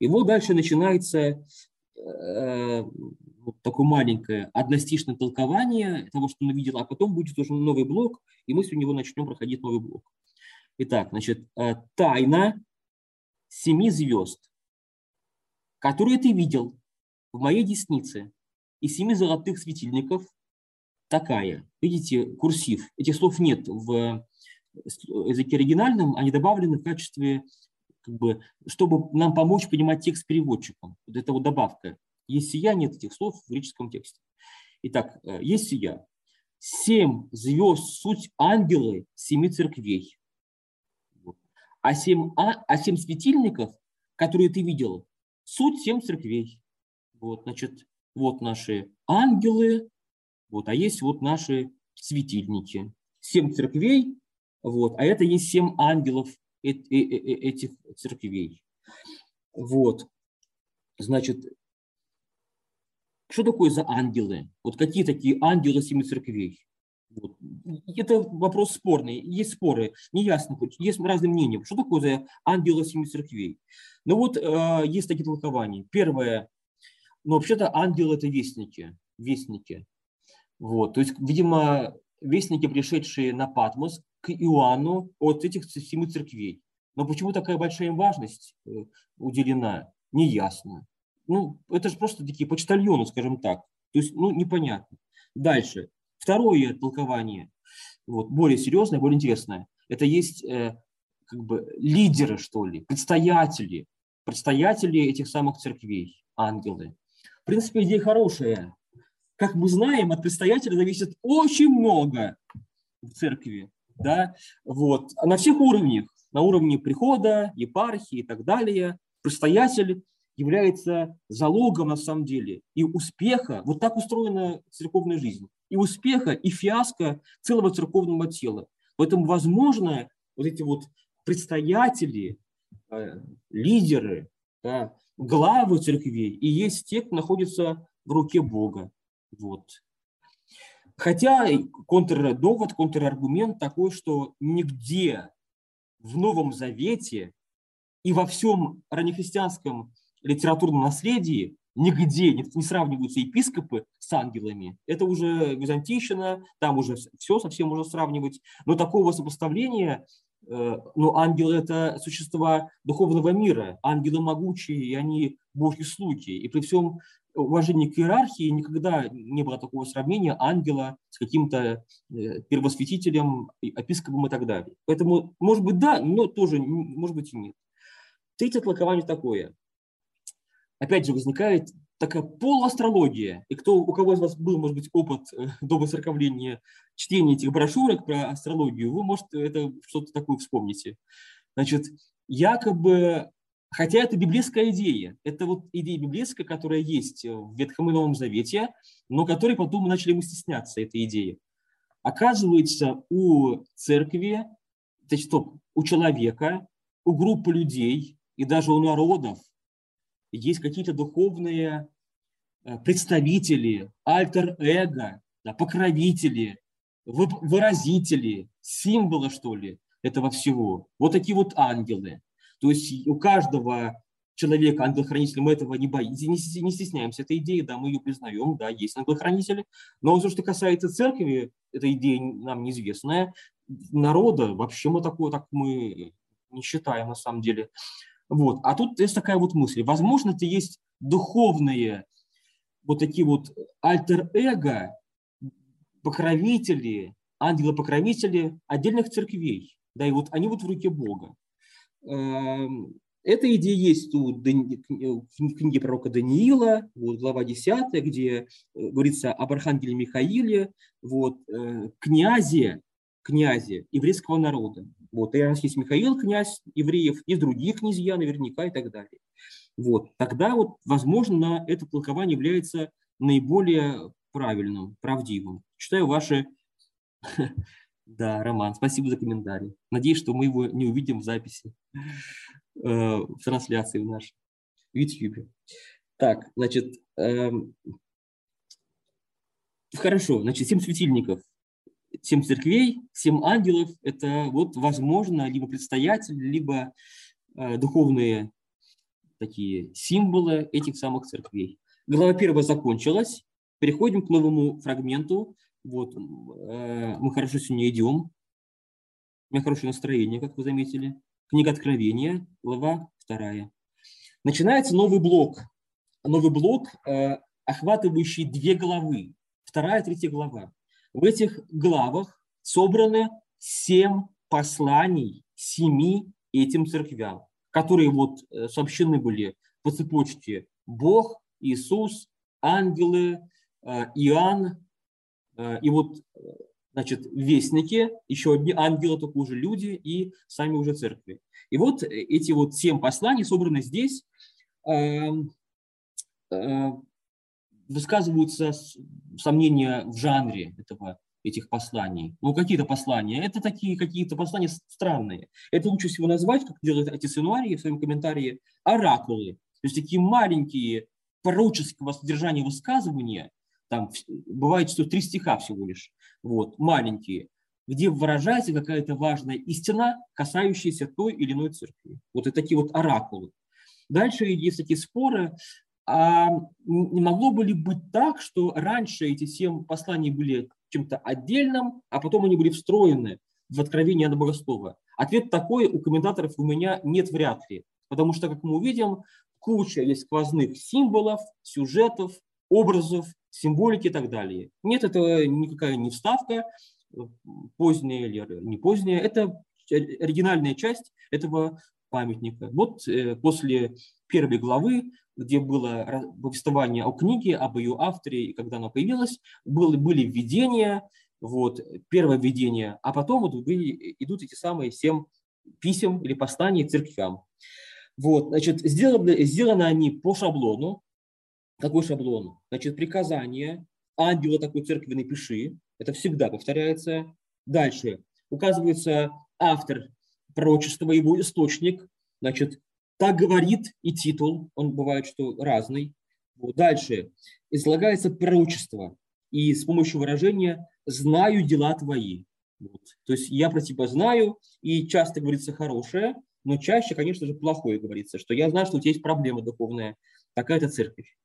И вот дальше начинается э, вот такое маленькое одностишное толкование того, что он видел, а потом будет уже новый блок, и мы с него начнем проходить новый блок. Итак, значит, э, тайна семи звезд, которые ты видел в моей деснице, и семи золотых светильников такая. Видите, курсив. Этих слов нет в языке оригинальном, они добавлены в качестве, как бы, чтобы нам помочь понимать текст переводчикам. Вот это вот добавка. Есть сия, нет этих слов в греческом тексте. Итак, э, есть сия. Семь звезд – суть ангелы семи церквей а семь, а, а семь светильников, которые ты видел, суть семь церквей. Вот, значит, вот наши ангелы, вот, а есть вот наши светильники. Семь церквей, вот, а это есть семь ангелов этих церквей. Вот, значит, что такое за ангелы? Вот какие такие ангелы семи церквей? Вот. Это вопрос спорный, есть споры, неясно, есть разные мнения. Что такое за ангелы семи церквей? Ну вот э, есть такие толкования. Первое, ну вообще-то ангелы это вестники, вестники. Вот, то есть, видимо, вестники, пришедшие на Патмос к Иоанну от этих семи церквей. Но почему такая большая им важность э, уделена, неясно. Ну, это же просто такие почтальоны, скажем так. То есть, ну, непонятно. Дальше. Второе толкование, вот, более серьезное, более интересное. Это есть э, как бы лидеры, что ли, предстоятели, предстоятели этих самых церквей, ангелы. В принципе, идея хорошая. Как мы знаем, от предстоятеля зависит очень много в церкви. Да? Вот. На всех уровнях. На уровне прихода, епархии и так далее. Предстоятель является залогом на самом деле и успеха, вот так устроена церковная жизнь, и успеха, и фиаско целого церковного тела. Поэтому, возможно, вот эти вот предстоятели, э, лидеры, да, главы церквей и есть те, кто находится в руке Бога. Вот. Хотя контрдовод, контраргумент такой, что нигде в Новом Завете и во всем раннехристианском литературном наследии нигде не, сравниваются епископы с ангелами. Это уже византийщина, там уже все совсем можно сравнивать. Но такого сопоставления, э, ну, ангелы – это существа духовного мира, ангелы могучие, и они божьи слуги. И при всем уважении к иерархии никогда не было такого сравнения ангела с каким-то э, первосвятителем, епископом и так далее. Поэтому, может быть, да, но тоже, может быть, и нет. Третье толкование такое – опять же, возникает такая полуастрология. И кто, у кого из вас был, может быть, опыт э, до высоковления чтения этих брошюрок про астрологию, вы, может, это что-то такое вспомните. Значит, якобы, хотя это библейская идея, это вот идея библейская, которая есть в Ветхом и Новом Завете, но которой потом мы начали мы стесняться, этой идеи. Оказывается, у церкви, значит, у человека, у группы людей и даже у народов есть какие-то духовные э, представители, альтер-эго, да, покровители, выразители, символы, что ли, этого всего. Вот такие вот ангелы. То есть у каждого человека, ангел-хранитель, мы этого не боимся, не стесняемся этой идеи, да, мы ее признаем, да, есть ангел-хранители. Но то, что касается церкви, эта идея нам неизвестная. Народа вообще мы такое, так мы не считаем на самом деле. Вот. А тут есть такая вот мысль. Возможно, это есть духовные вот такие вот альтер-эго, покровители, ангелы-покровители отдельных церквей. Да, и вот они вот в руке Бога. Эм, эта идея есть у в книге пророка Даниила, вот, глава 10, где э, говорится об архангеле Михаиле, вот, э, князе, князе еврейского народа. Вот, и раз есть Михаил, князь евреев, есть другие князья наверняка и так далее. Вот, тогда вот, возможно, это толкование является наиболее правильным, правдивым. Читаю ваши... Да, Роман, спасибо за комментарий. Надеюсь, что мы его не увидим в записи, э, в трансляции в нашей, в YouTube. Так, значит, эм, хорошо, значит, семь светильников семь церквей, семь ангелов – это вот, возможно, либо предстоятель, либо э, духовные такие символы этих самых церквей. Глава первая закончилась. Переходим к новому фрагменту. Вот, э, мы хорошо сегодня идем. У меня хорошее настроение, как вы заметили. Книга Откровения, глава вторая. Начинается новый блок. Новый блок, э, охватывающий две главы. Вторая, третья глава. В этих главах собраны семь посланий семи этим церквям, которые вот э, сообщены были по цепочке Бог, Иисус, ангелы, э, Иоанн, э, и вот, значит, вестники, еще одни ангелы, только уже люди и сами уже церкви. И вот эти вот семь посланий собраны здесь, эм, высказываются сомнения в жанре этого, этих посланий. Ну, какие-то послания. Это такие какие-то послания странные. Это лучше всего назвать, как делают эти сценарии в своем комментарии, оракулы. То есть такие маленькие пророческого содержания высказывания, там бывает, что три стиха всего лишь, вот, маленькие, где выражается какая-то важная истина, касающаяся той или иной церкви. Вот и такие вот оракулы. Дальше есть такие споры а не могло бы ли быть так, что раньше эти семь посланий были чем-то отдельным, а потом они были встроены в откровение Иоанна Богослова? Ответ такой у комментаторов у меня нет вряд ли. Потому что, как мы увидим, куча есть сквозных символов, сюжетов, образов, символики и так далее. Нет, это никакая не вставка, поздняя или не поздняя, это оригинальная часть этого памятника. Вот э, после первой главы, где было повествование о книге, об ее авторе, и когда она появилась, было, были введения, вот, первое введение, а потом вот идут эти самые семь писем или посланий церквям. Вот, значит, сделаны, сделаны они по шаблону. Какой шаблон? Значит, приказание, ангела такой церкви напиши, это всегда повторяется. Дальше указывается автор пророчества, его источник, значит, так говорит и титул, он бывает, что разный. Вот. Дальше излагается пророчество, и с помощью выражения «знаю дела твои». Вот. То есть я про тебя знаю, и часто говорится хорошее, но чаще, конечно же, плохое говорится, что я знаю, что у тебя есть проблема духовная, такая-то церковь.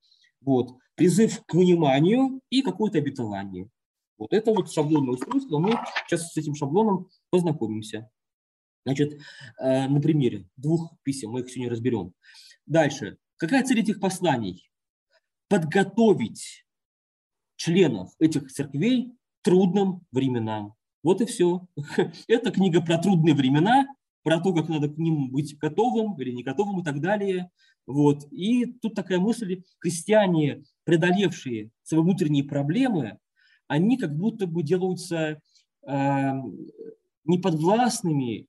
Вот. Призыв к вниманию и какое-то обетование. Вот это вот шаблонное устройство, мы сейчас с этим шаблоном познакомимся. Значит, э, на примере двух писем, мы их сегодня разберем. Дальше. Какая цель этих посланий? Подготовить членов этих церквей трудным временам. Вот и все. Это книга про трудные времена, про то, как надо к ним быть готовым или не готовым и так далее. Вот. И тут такая мысль, крестьяне, преодолевшие свои внутренние проблемы, они как будто бы делаются э, неподвластными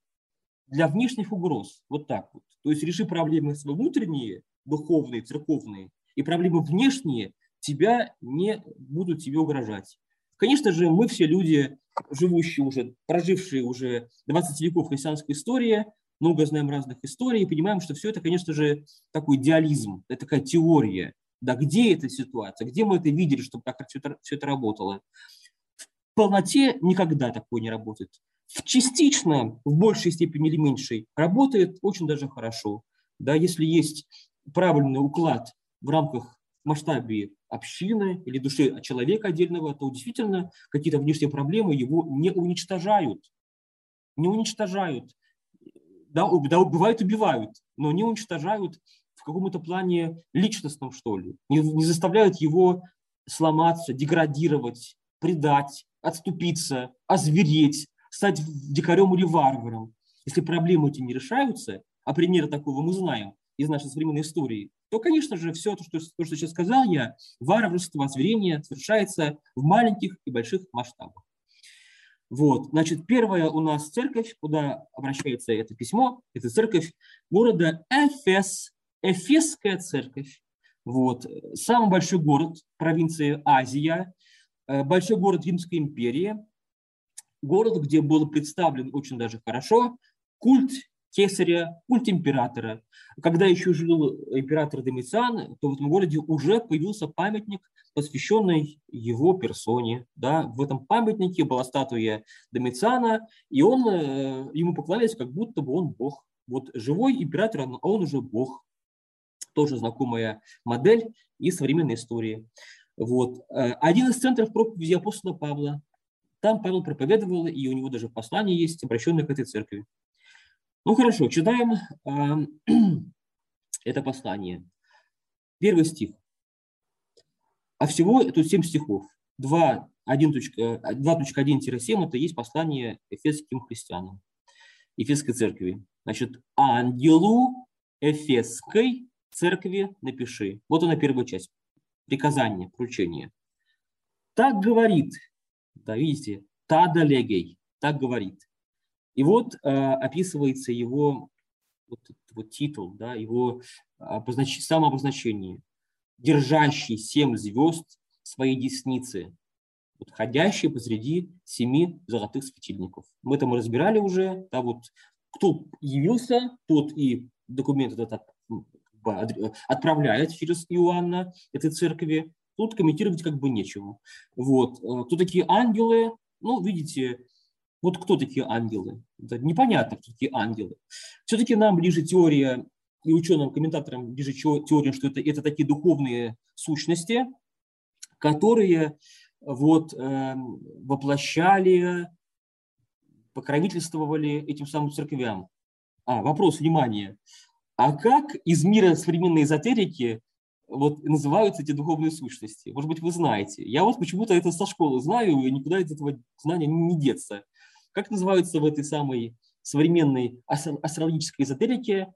для внешних угроз. Вот так вот. То есть реши проблемы свои внутренние, духовные, церковные, и проблемы внешние тебя не будут тебе угрожать. Конечно же, мы все люди, живущие уже, прожившие уже 20 веков христианской истории, много знаем разных историй, и понимаем, что все это, конечно же, такой идеализм, это такая теория. Да, где эта ситуация, где мы это видели, чтобы так все это, все это работало. В полноте никогда такое не работает. В частично, в большей степени или меньшей, работает очень даже хорошо. Да, если есть правильный уклад в рамках масштабе общины или души человека отдельного, то действительно какие-то внешние проблемы его не уничтожают. Не уничтожают. Да, да, бывает убивают, но не уничтожают в каком-то плане личностном, что ли. Не, не заставляют его сломаться, деградировать, предать, отступиться, озвереть, стать дикарем или варваром. Если проблемы эти не решаются, а примеры такого мы знаем из нашей современной истории, то, конечно же, все то, что, то, что сейчас сказал я, варварство, озверение совершается в маленьких и больших масштабах. Вот, значит, первая у нас церковь, куда обращается это письмо, это церковь города Эфес, Эфесская церковь. Вот, самый большой город провинции Азия, э, большой город Римской империи, город, где был представлен очень даже хорошо культ кесаря, культ императора. Когда еще жил император Домициан, то в этом городе уже появился памятник, посвященный его персоне. Да? В этом памятнике была статуя Домициана, и он, э, ему поклонялись, как будто бы он бог. Вот живой император, а он уже бог. Тоже знакомая модель из современной истории. Вот. Э, один из центров проповеди апостола Павла. Там Павел проповедовал, и у него даже послание есть, обращенное к этой церкви. Ну хорошо, читаем э, это послание. Первый стих. А всего тут 7 стихов. 2, 2.1-7 это есть послание эфесским христианам, Эфесской церкви. Значит, ангелу Эфесской церкви напиши. Вот она первая часть. Приказание, поручение. Так говорит, да, видите, тада легей, так говорит. И вот э, описывается его вот, вот титул, да, его обознач... самообозначение. Держащий семь звезд своей десницы, вот, ходящий посреди семи золотых светильников. Мы это мы разбирали уже, да, вот кто явился, тот и документ этот отправляет через Иоанна этой церкви. Тут комментировать как бы нечего. Вот. Э, кто такие ангелы? Ну, видите, вот кто такие ангелы? Это непонятно, кто такие ангелы. Все-таки нам ближе теория, и ученым комментаторам ближе теория, что это, это такие духовные сущности, которые вот, э, воплощали, покровительствовали этим самым церквям. А, вопрос, внимание. а как из мира современной эзотерики вот называются эти духовные сущности? Может быть, вы знаете. Я вот почему-то это со школы знаю, и никуда из этого знания не деться. Как называются в этой самой современной астрологической эзотерике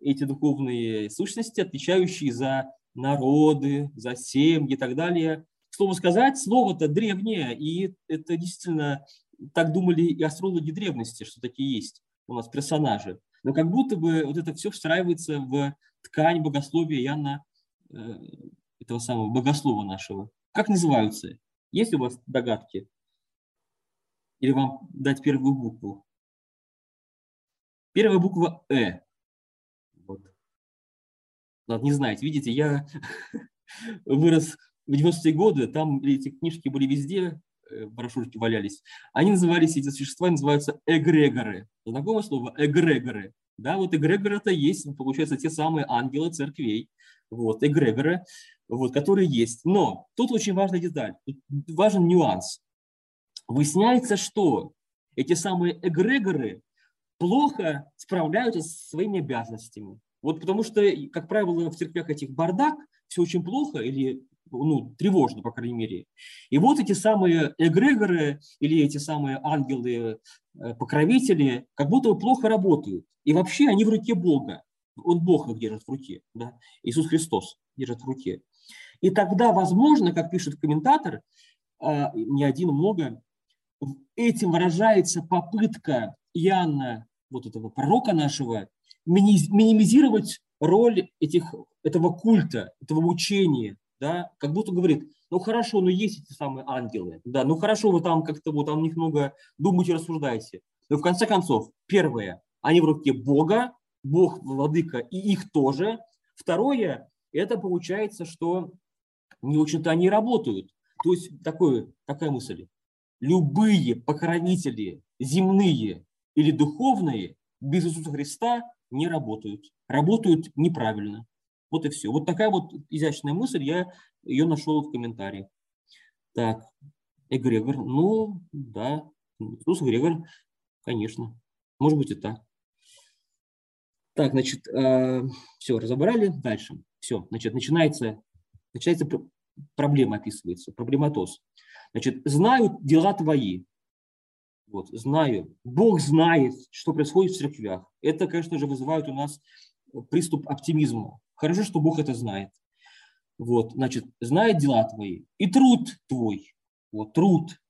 эти духовные сущности, отвечающие за народы, за семьи и так далее? Слово сказать, слово-то древнее, и это действительно так думали и астрологи древности, что такие есть у нас персонажи. Но как будто бы вот это все встраивается в ткань богословия Яна, этого самого богослова нашего. Как называются? Есть у вас догадки? Или вам дать первую букву? Первая буква «э». Вот. Ладно, не знаете. Видите, я вырос в 90-е годы, там эти книжки были везде, Э, брошюрки валялись, они назывались, эти существа называются эгрегоры. Знакомое слово? Эгрегоры. Да, вот эгрегоры это есть, получается, те самые ангелы церквей, вот, эгрегоры, вот, которые есть. Но тут очень важная деталь, тут важен нюанс. Выясняется, что эти самые эгрегоры плохо справляются со своими обязанностями. Вот потому что, как правило, в церквях этих бардак, все очень плохо или ну, тревожно, по крайней мере. И вот эти самые эгрегоры или эти самые ангелы-покровители э, как будто плохо работают. И вообще они в руке Бога. Он Бог их держит в руке. Да? Иисус Христос держит в руке. И тогда, возможно, как пишет комментатор, э, не один, много, этим выражается попытка Иоанна, вот этого пророка нашего, минимизировать роль этих, этого культа, этого учения, да, как будто говорит, ну хорошо, но есть эти самые ангелы, да, ну хорошо, вы там как-то вот о них много думаете, рассуждаете. Но в конце концов, первое, они в руке Бога, Бог, Владыка, и их тоже. Второе, это получается, что не очень-то они работают. То есть такое, такая мысль. Любые покровители земные или духовные без Иисуса Христа не работают. Работают неправильно. Вот и все. Вот такая вот изящная мысль, я ее нашел в комментарии. Так, эгрегор, ну, да, Иисус эгрегор, конечно, может быть и так. Так, значит, э, все, разобрали, дальше. Все, значит, начинается, начинается проблема описывается, проблематоз. Значит, знаю дела твои, вот, знаю. Бог знает, что происходит в церквях. Это, конечно же, вызывает у нас приступ оптимизма. Хорошо, что Бог это знает. Вот, значит, знает дела твои и труд твой. Вот, труд,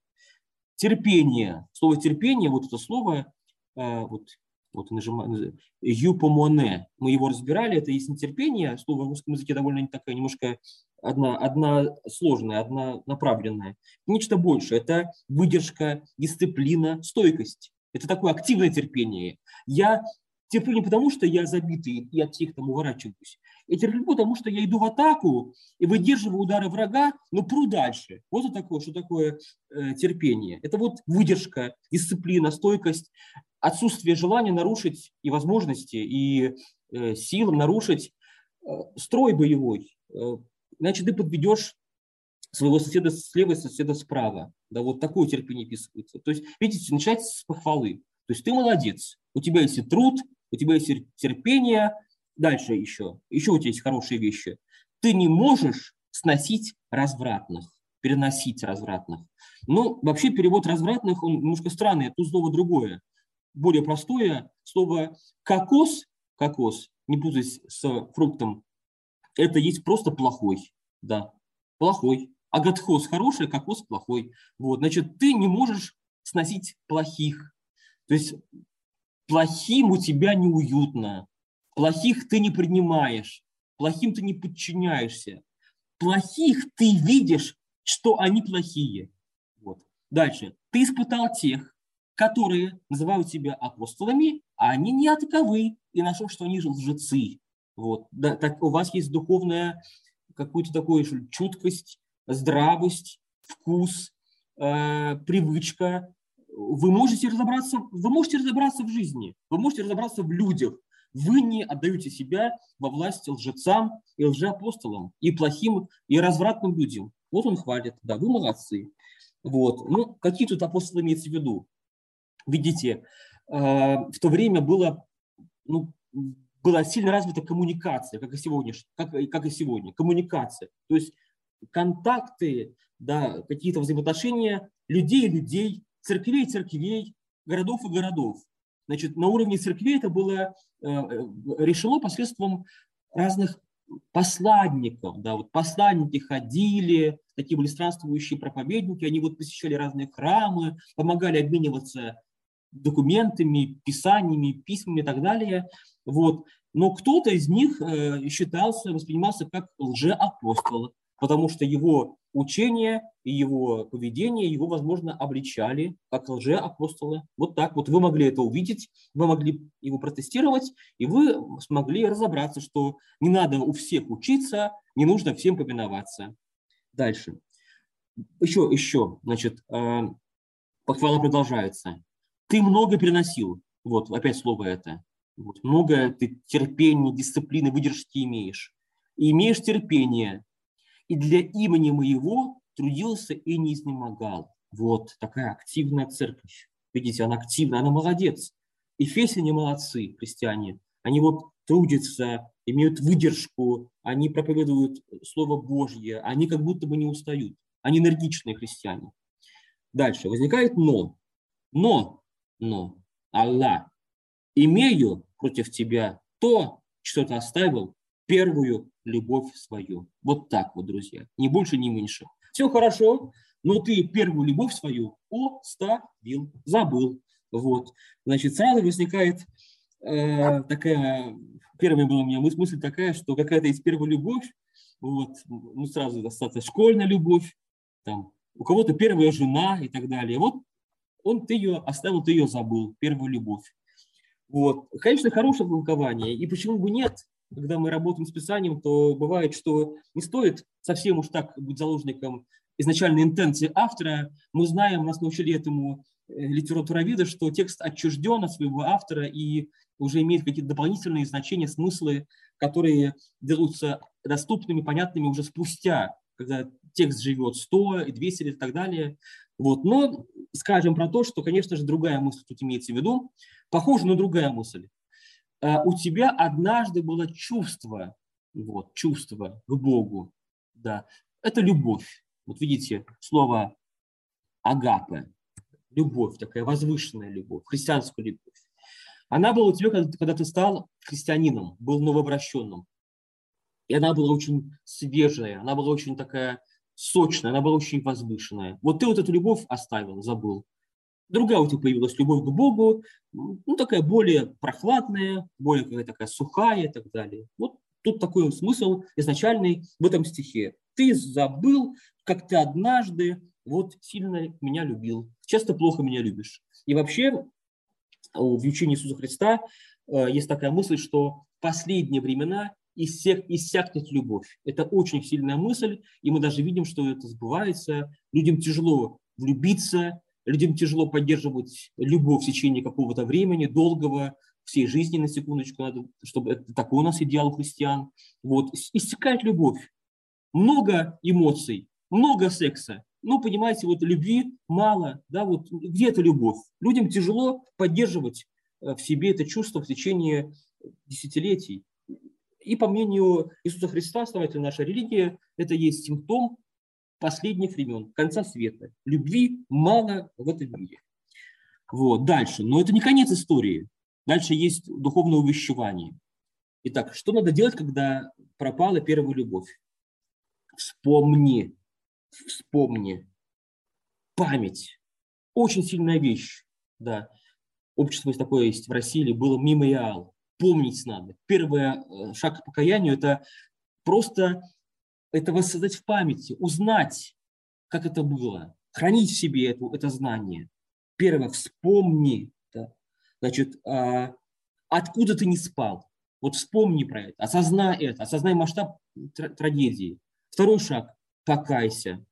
терпение. Слово терпение, вот это слово, э, вот, вот нажимаю, юпомоне, мы его разбирали, это есть нетерпение, слово в русском языке довольно такое немножко одна, одна сложная, одна направленная. Нечто большее, это выдержка, дисциплина, стойкость. Это такое активное терпение. Я терплю не потому, что я забитый и от всех там уворачиваюсь. Я терплю потому, что я иду в атаку и выдерживаю удары врага, но пру дальше. Вот это такое, что такое э, терпение. Это вот выдержка, дисциплина, стойкость, отсутствие желания нарушить и возможности, и э, сил нарушить э, строй боевой. Э, иначе ты подведешь своего соседа слева и соседа справа. Да, вот такое терпение описывается. То есть, видите, начать с похвалы. То есть ты молодец, у тебя есть и труд, у тебя есть терпение, дальше еще, еще у тебя есть хорошие вещи. Ты не можешь сносить развратных, переносить развратных. Ну, вообще перевод развратных, он немножко странный, тут слово другое. Более простое слово кокос, кокос, не путать с фруктом, это есть просто плохой, да, плохой. Агатхоз хороший, кокос плохой. Вот, значит, ты не можешь сносить плохих. То есть Плохим у тебя неуютно, плохих ты не принимаешь, плохим ты не подчиняешься. Плохих ты видишь, что они плохие. Вот. Дальше. Ты испытал тех, которые называют себя апостолами, а они не таковы, и нашел, что они же лжецы. Вот. Да, так, у вас есть духовная какую-то такую чуткость, здравость, вкус, э, привычка, вы можете разобраться, вы можете разобраться в жизни, вы можете разобраться в людях. Вы не отдаете себя во власть лжецам и лжеапостолам, и плохим, и развратным людям. Вот он хвалит, да, вы молодцы. Вот. Ну, какие тут апостолы имеется в виду? Видите, э, в то время было ну, была сильно развита коммуникация, как и сегодня, как, как и сегодня, коммуникация. То есть контакты, да, какие-то взаимоотношения людей и людей, церквей и церквей, городов и городов. Значит, на уровне церквей это было э, э, решено посредством разных посланников. Да, вот посланники ходили, такие были странствующие проповедники, они вот посещали разные храмы, помогали обмениваться документами, писаниями, письмами и так далее. Вот. Но кто-то из них э, считался, воспринимался как лжеапостол, потому что его учение и его поведение его, возможно, обличали как лжеапостола. Вот так вот вы могли это увидеть, вы могли его протестировать, и вы смогли разобраться, что не надо у всех учиться, не нужно всем повиноваться. Дальше. Еще, еще, значит, э, похвала продолжается. Ты много переносил. Вот, опять слово это. Вот, много ты терпения, дисциплины, выдержки имеешь. И имеешь терпение. И для имени моего трудился и не изнемогал. Вот такая активная церковь. Видите, она активная, она молодец. Ефесяне молодцы, христиане. Они вот трудятся, имеют выдержку, они проповедуют Слово Божье, они как будто бы не устают. Они энергичные христиане. Дальше возникает но. Но, но, Аллах имею против тебя то, что ты оставил, первую любовь свою. Вот так вот, друзья, ни больше, ни меньше. Все хорошо, но ты первую любовь свою оставил, забыл. Вот. Значит, сразу возникает э, такая, первая была у меня мысль такая, что какая-то есть первая любовь, вот, ну, сразу достаточно школьная любовь, там, у кого-то первая жена и так далее. Вот он, ты ее оставил, ты ее забыл, первую любовь. Вот. Конечно, хорошее толкование, и почему бы нет, когда мы работаем с Писанием, то бывает, что не стоит совсем уж так быть заложником изначальной интенции автора. Мы знаем, нас научили этому э, литературоведы, что текст отчужден от своего автора и уже имеет какие-то дополнительные значения, смыслы, которые делаются доступными, понятными уже спустя, когда текст живет 100 и 200 лет и так далее. Вот. Но скажем про то, что, конечно же, другая мысль тут имеется в виду, похоже на другая мысль. А, у тебя однажды было чувство, вот, чувство к Богу, да, это любовь. Вот видите, слово агапе, любовь, такая возвышенная любовь, христианская любовь. Она была у тебя, когда ты стал христианином, был новообращенным. И она была очень свежая, она была очень такая сочная, она была очень возвышенная. Вот ты вот эту любовь оставил, забыл. Другая у тебя появилась любовь к Богу, ну, такая более прохладная, более какая-то такая сухая и так далее. Вот тут такой смысл изначальный в этом стихе. Ты забыл, как ты однажды вот сильно меня любил. Часто плохо меня любишь. И вообще в учении Иисуса Христа э, есть такая мысль, что последние времена иссяк, иссякнет любовь. Это очень сильная мысль, и мы даже видим, что это сбывается. Людям тяжело влюбиться, людям тяжело поддерживать любовь в течение какого-то времени, долгого, всей жизни, на секундочку, надо, чтобы это такой у нас идеал христиан. Вот, иссякает любовь. Много эмоций, много секса. Ну, понимаете, вот любви мало, да, вот где эта любовь? Людям тяжело поддерживать э, в себе это чувство в течение десятилетий. И по мнению Иисуса Христа, основателя нашей религии, это есть симптом последних времен, конца света. Любви мало в этом мире. Вот, дальше. Но это не конец истории. Дальше есть духовное увещевание. Итак, что надо делать, когда пропала первая любовь? Вспомни, вспомни. Память. Очень сильная вещь. Да. Общество такое есть в России, было мемориал помнить надо. Первый э, шаг к покаянию – это просто это воссоздать в памяти, узнать, как это было, хранить в себе это, это знание. Первое – вспомни. Да. Значит, а, откуда ты не спал? Вот вспомни про это, осознай это, осознай масштаб трагедии. Второй шаг – покайся.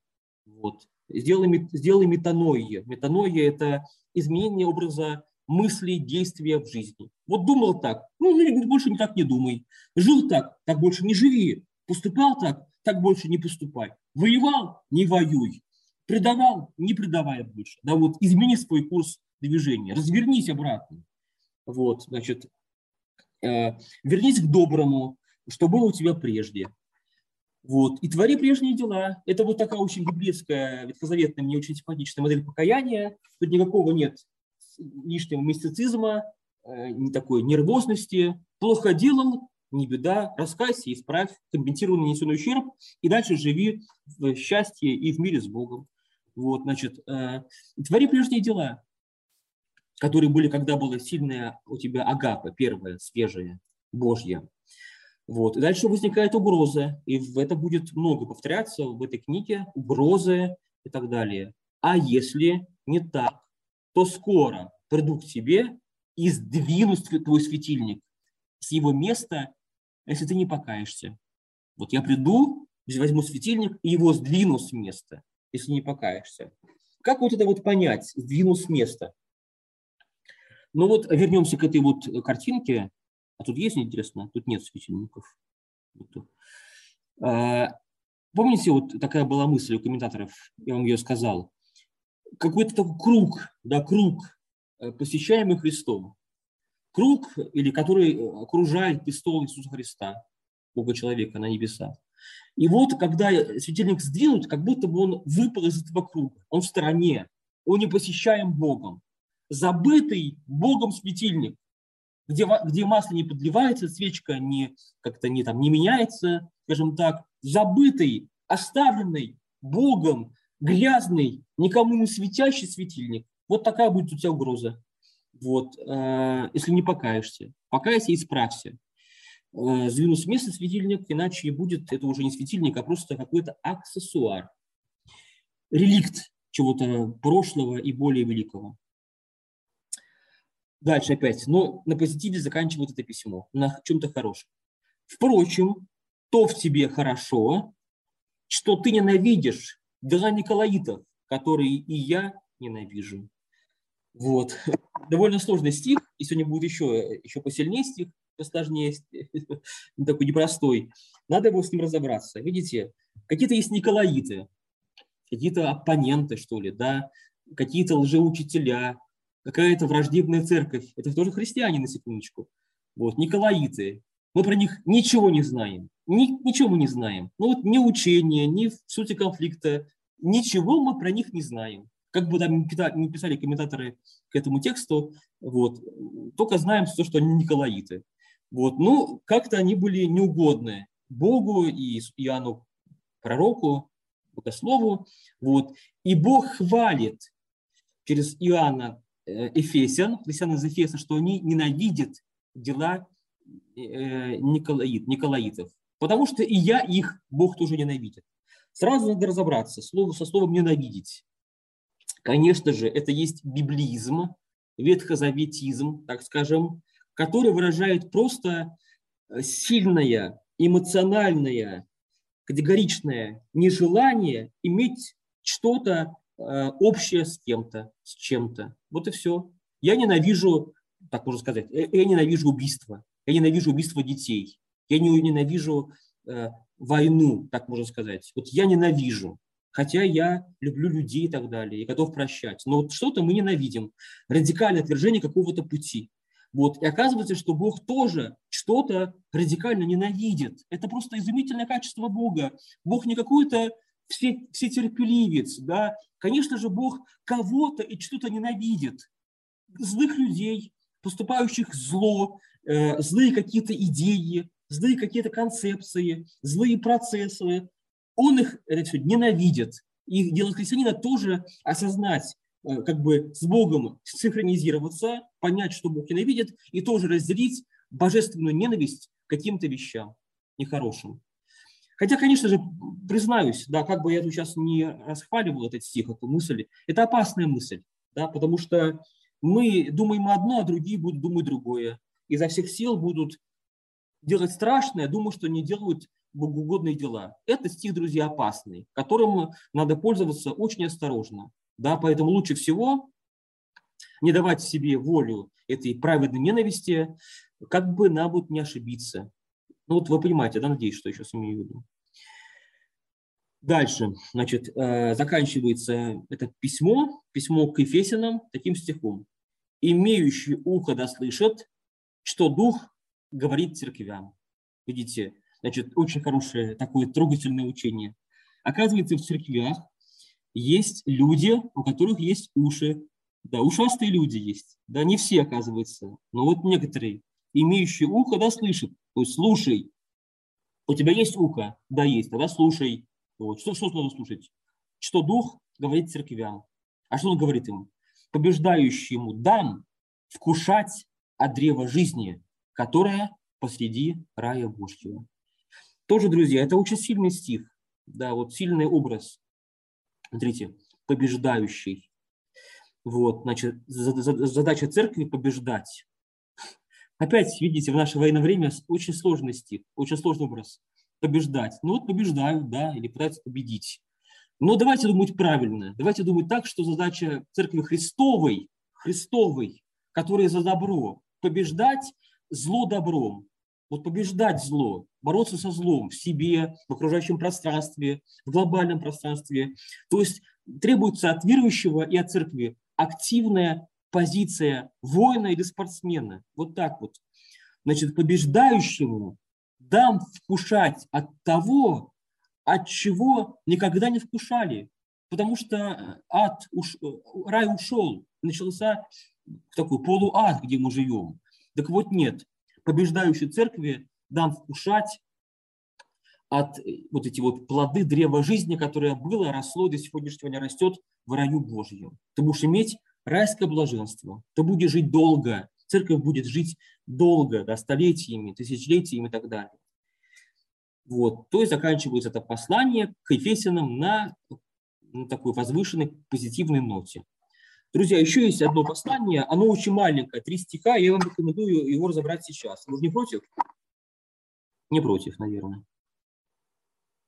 Вот. Сделай, сделай метаноия. Метаноия – это изменение образа мысли, действия в жизни. Вот думал так, ну, ну больше не так не думай. Жил так, так больше не живи. Поступал так, так больше не поступай. Воевал, не воюй. Предавал, не предавай больше. Да вот измени свой курс движения, развернись обратно. Вот, значит, э, вернись к доброму, что было у тебя прежде. Вот. И твори прежние дела. Это вот такая очень библейская, ветхозаветная, мне очень симпатичная модель покаяния. Тут никакого нет лишнего мистицизма, э, не такой нервозности. Плохо делал, не беда, раскайся, исправь, компенсируй нанесенный ущерб и дальше живи в счастье и в мире с Богом. Вот, значит, э, твори прежние дела, которые были, когда была сильная у тебя агапа, первая, свежая, Божья. Вот. И дальше возникает угроза, и это будет много повторяться в этой книге, угрозы и так далее. А если не так, то скоро приду к тебе и сдвину твой светильник с его места, если ты не покаешься. Вот я приду, возьму светильник и его сдвину с места, если не покаешься. Как вот это вот понять, сдвину с места? Ну вот вернемся к этой вот картинке. А тут есть, интересно? Тут нет светильников. А, помните, вот такая была мысль у комментаторов, я вам ее сказал. Какой-то такой круг, да, круг, э, посещаемый Христом. Круг, или который окружает престол Иисуса Христа, Бога человека на небесах. И вот, когда светильник сдвинут, как будто бы он выпал из этого круга. Он в стороне, он не посещаем Богом. Забытый Богом светильник где, где масло не подливается, свечка не, как-то не, там, не меняется, скажем так, забытый, оставленный Богом, грязный, никому не светящий светильник. Вот такая будет у тебя угроза. Вот, э, если не покаешься. Покайся и исправься. Э, сдвину с места светильник, иначе будет, это уже не светильник, а просто какой-то аксессуар. Реликт чего-то прошлого и более великого. Дальше опять. Но на позитиве заканчивает это письмо, на чем-то хорошем. Впрочем, то в тебе хорошо, что ты ненавидишь дела Николаитов, которые и я ненавижу. Вот. Довольно сложный стих, и сегодня будет еще, еще посильнее стих, посложнее, такой непростой. Надо его с ним разобраться. Видите, какие-то есть Николаиты, какие-то оппоненты, что ли, да, какие-то лжеучителя, какая-то враждебная церковь. Это тоже христиане, на секундочку. Вот, Николаиты. Мы про них ничего не знаем. Ни, ничего мы не знаем. Ну вот ни учения, ни в сути конфликта. Ничего мы про них не знаем. Как бы там не писали комментаторы к этому тексту, вот, только знаем то, что они Николаиты. Вот, ну, как-то они были неугодны Богу и Иоанну пророку, богослову. Вот. И Бог хвалит через Иоанна Э, Эфесян, христиан из Эфеса, что они ненавидят дела э, Николаид, Николаитов. Потому что и я их, Бог тоже ненавидит. Сразу надо разобраться слово, со словом «ненавидеть». Конечно же, это есть библизм, ветхозаветизм, так скажем, который выражает просто э, сильное, эмоциональное, категоричное нежелание иметь что-то Э, общее с кем-то, с чем-то. Вот и все. Я ненавижу, так можно сказать, э, я ненавижу убийство. Я ненавижу убийство детей. Я не ненавижу э, войну, так можно сказать. Вот я ненавижу. Хотя я люблю людей и так далее, и готов прощать. Но вот что-то мы ненавидим. Радикальное отвержение какого-то пути. Вот. И оказывается, что Бог тоже что-то радикально ненавидит. Это просто изумительное качество Бога. Бог не какой-то все, все терпеливец, да, конечно же, Бог кого-то и что-то ненавидит. Злых людей, поступающих зло, э, злые какие-то идеи, злые какие-то концепции, злые процессы. Он их это все, ненавидит. И дело христианина тоже осознать, э, как бы с Богом синхронизироваться, понять, что Бог ненавидит, и тоже разделить божественную ненависть каким-то вещам нехорошим. Хотя, конечно же, признаюсь, да, как бы я сейчас не расхваливал этот стих, эту мысль, это опасная мысль, да, потому что мы думаем одно, а другие будут думать другое. Изо всех сил будут делать страшное, думая, что не делают богоугодные дела. Это стих, друзья, опасный, которым надо пользоваться очень осторожно. Да, поэтому лучше всего не давать себе волю этой праведной ненависти, как бы нам будет не ошибиться. Ну вот вы понимаете, да, надеюсь, что я сейчас имею в виду. Дальше, значит, э, заканчивается это письмо, письмо к Ефесянам таким стихом. «Имеющий ухо да слышат, что Дух говорит церквям. Видите, значит, очень хорошее такое трогательное учение. Оказывается, в церквях есть люди, у которых есть уши. Да, ушастые люди есть. Да, не все, оказывается. Но вот некоторые, имеющие ухо, да, слышат. То есть слушай. У тебя есть ухо? Да, есть. Тогда слушай. Вот. Что, что надо слушать? Что Дух говорит церквям. А что он говорит ему? Побеждающему дам вкушать от древа жизни, которое посреди рая Божьего. Тоже, друзья, это очень сильный стих. Да, вот сильный образ. Смотрите, побеждающий. Вот, значит, задача церкви побеждать. Опять, видите, в наше военное время очень сложный стих, очень сложный образ. Побеждать. Ну вот побеждают, да, или пытаются победить. Но давайте думать правильно. Давайте думать так, что задача церкви Христовой, Христовой, которая за добро, побеждать зло добром. Вот побеждать зло, бороться со злом в себе, в окружающем пространстве, в глобальном пространстве. То есть требуется от верующего и от церкви активная позиция воина или спортсмена. Вот так вот. Значит, побеждающему дам вкушать от того, от чего никогда не вкушали. Потому что ад, уш, рай ушел, начался такой полуад, где мы живем. Так вот нет, побеждающей церкви дам вкушать от э, вот эти вот плоды древа жизни, которое было, росло до сегодняшнего дня растет в раю Божьем. Ты будешь иметь райское блаженство, ты будешь жить долго, церковь будет жить долго, да, столетиями, тысячелетиями и так далее. Вот. То есть заканчивается это послание к Ефесянам на, на такой возвышенной позитивной ноте. Друзья, еще есть одно послание, оно очень маленькое, три стиха, я вам рекомендую его разобрать сейчас. Вы не против? Не против, наверное.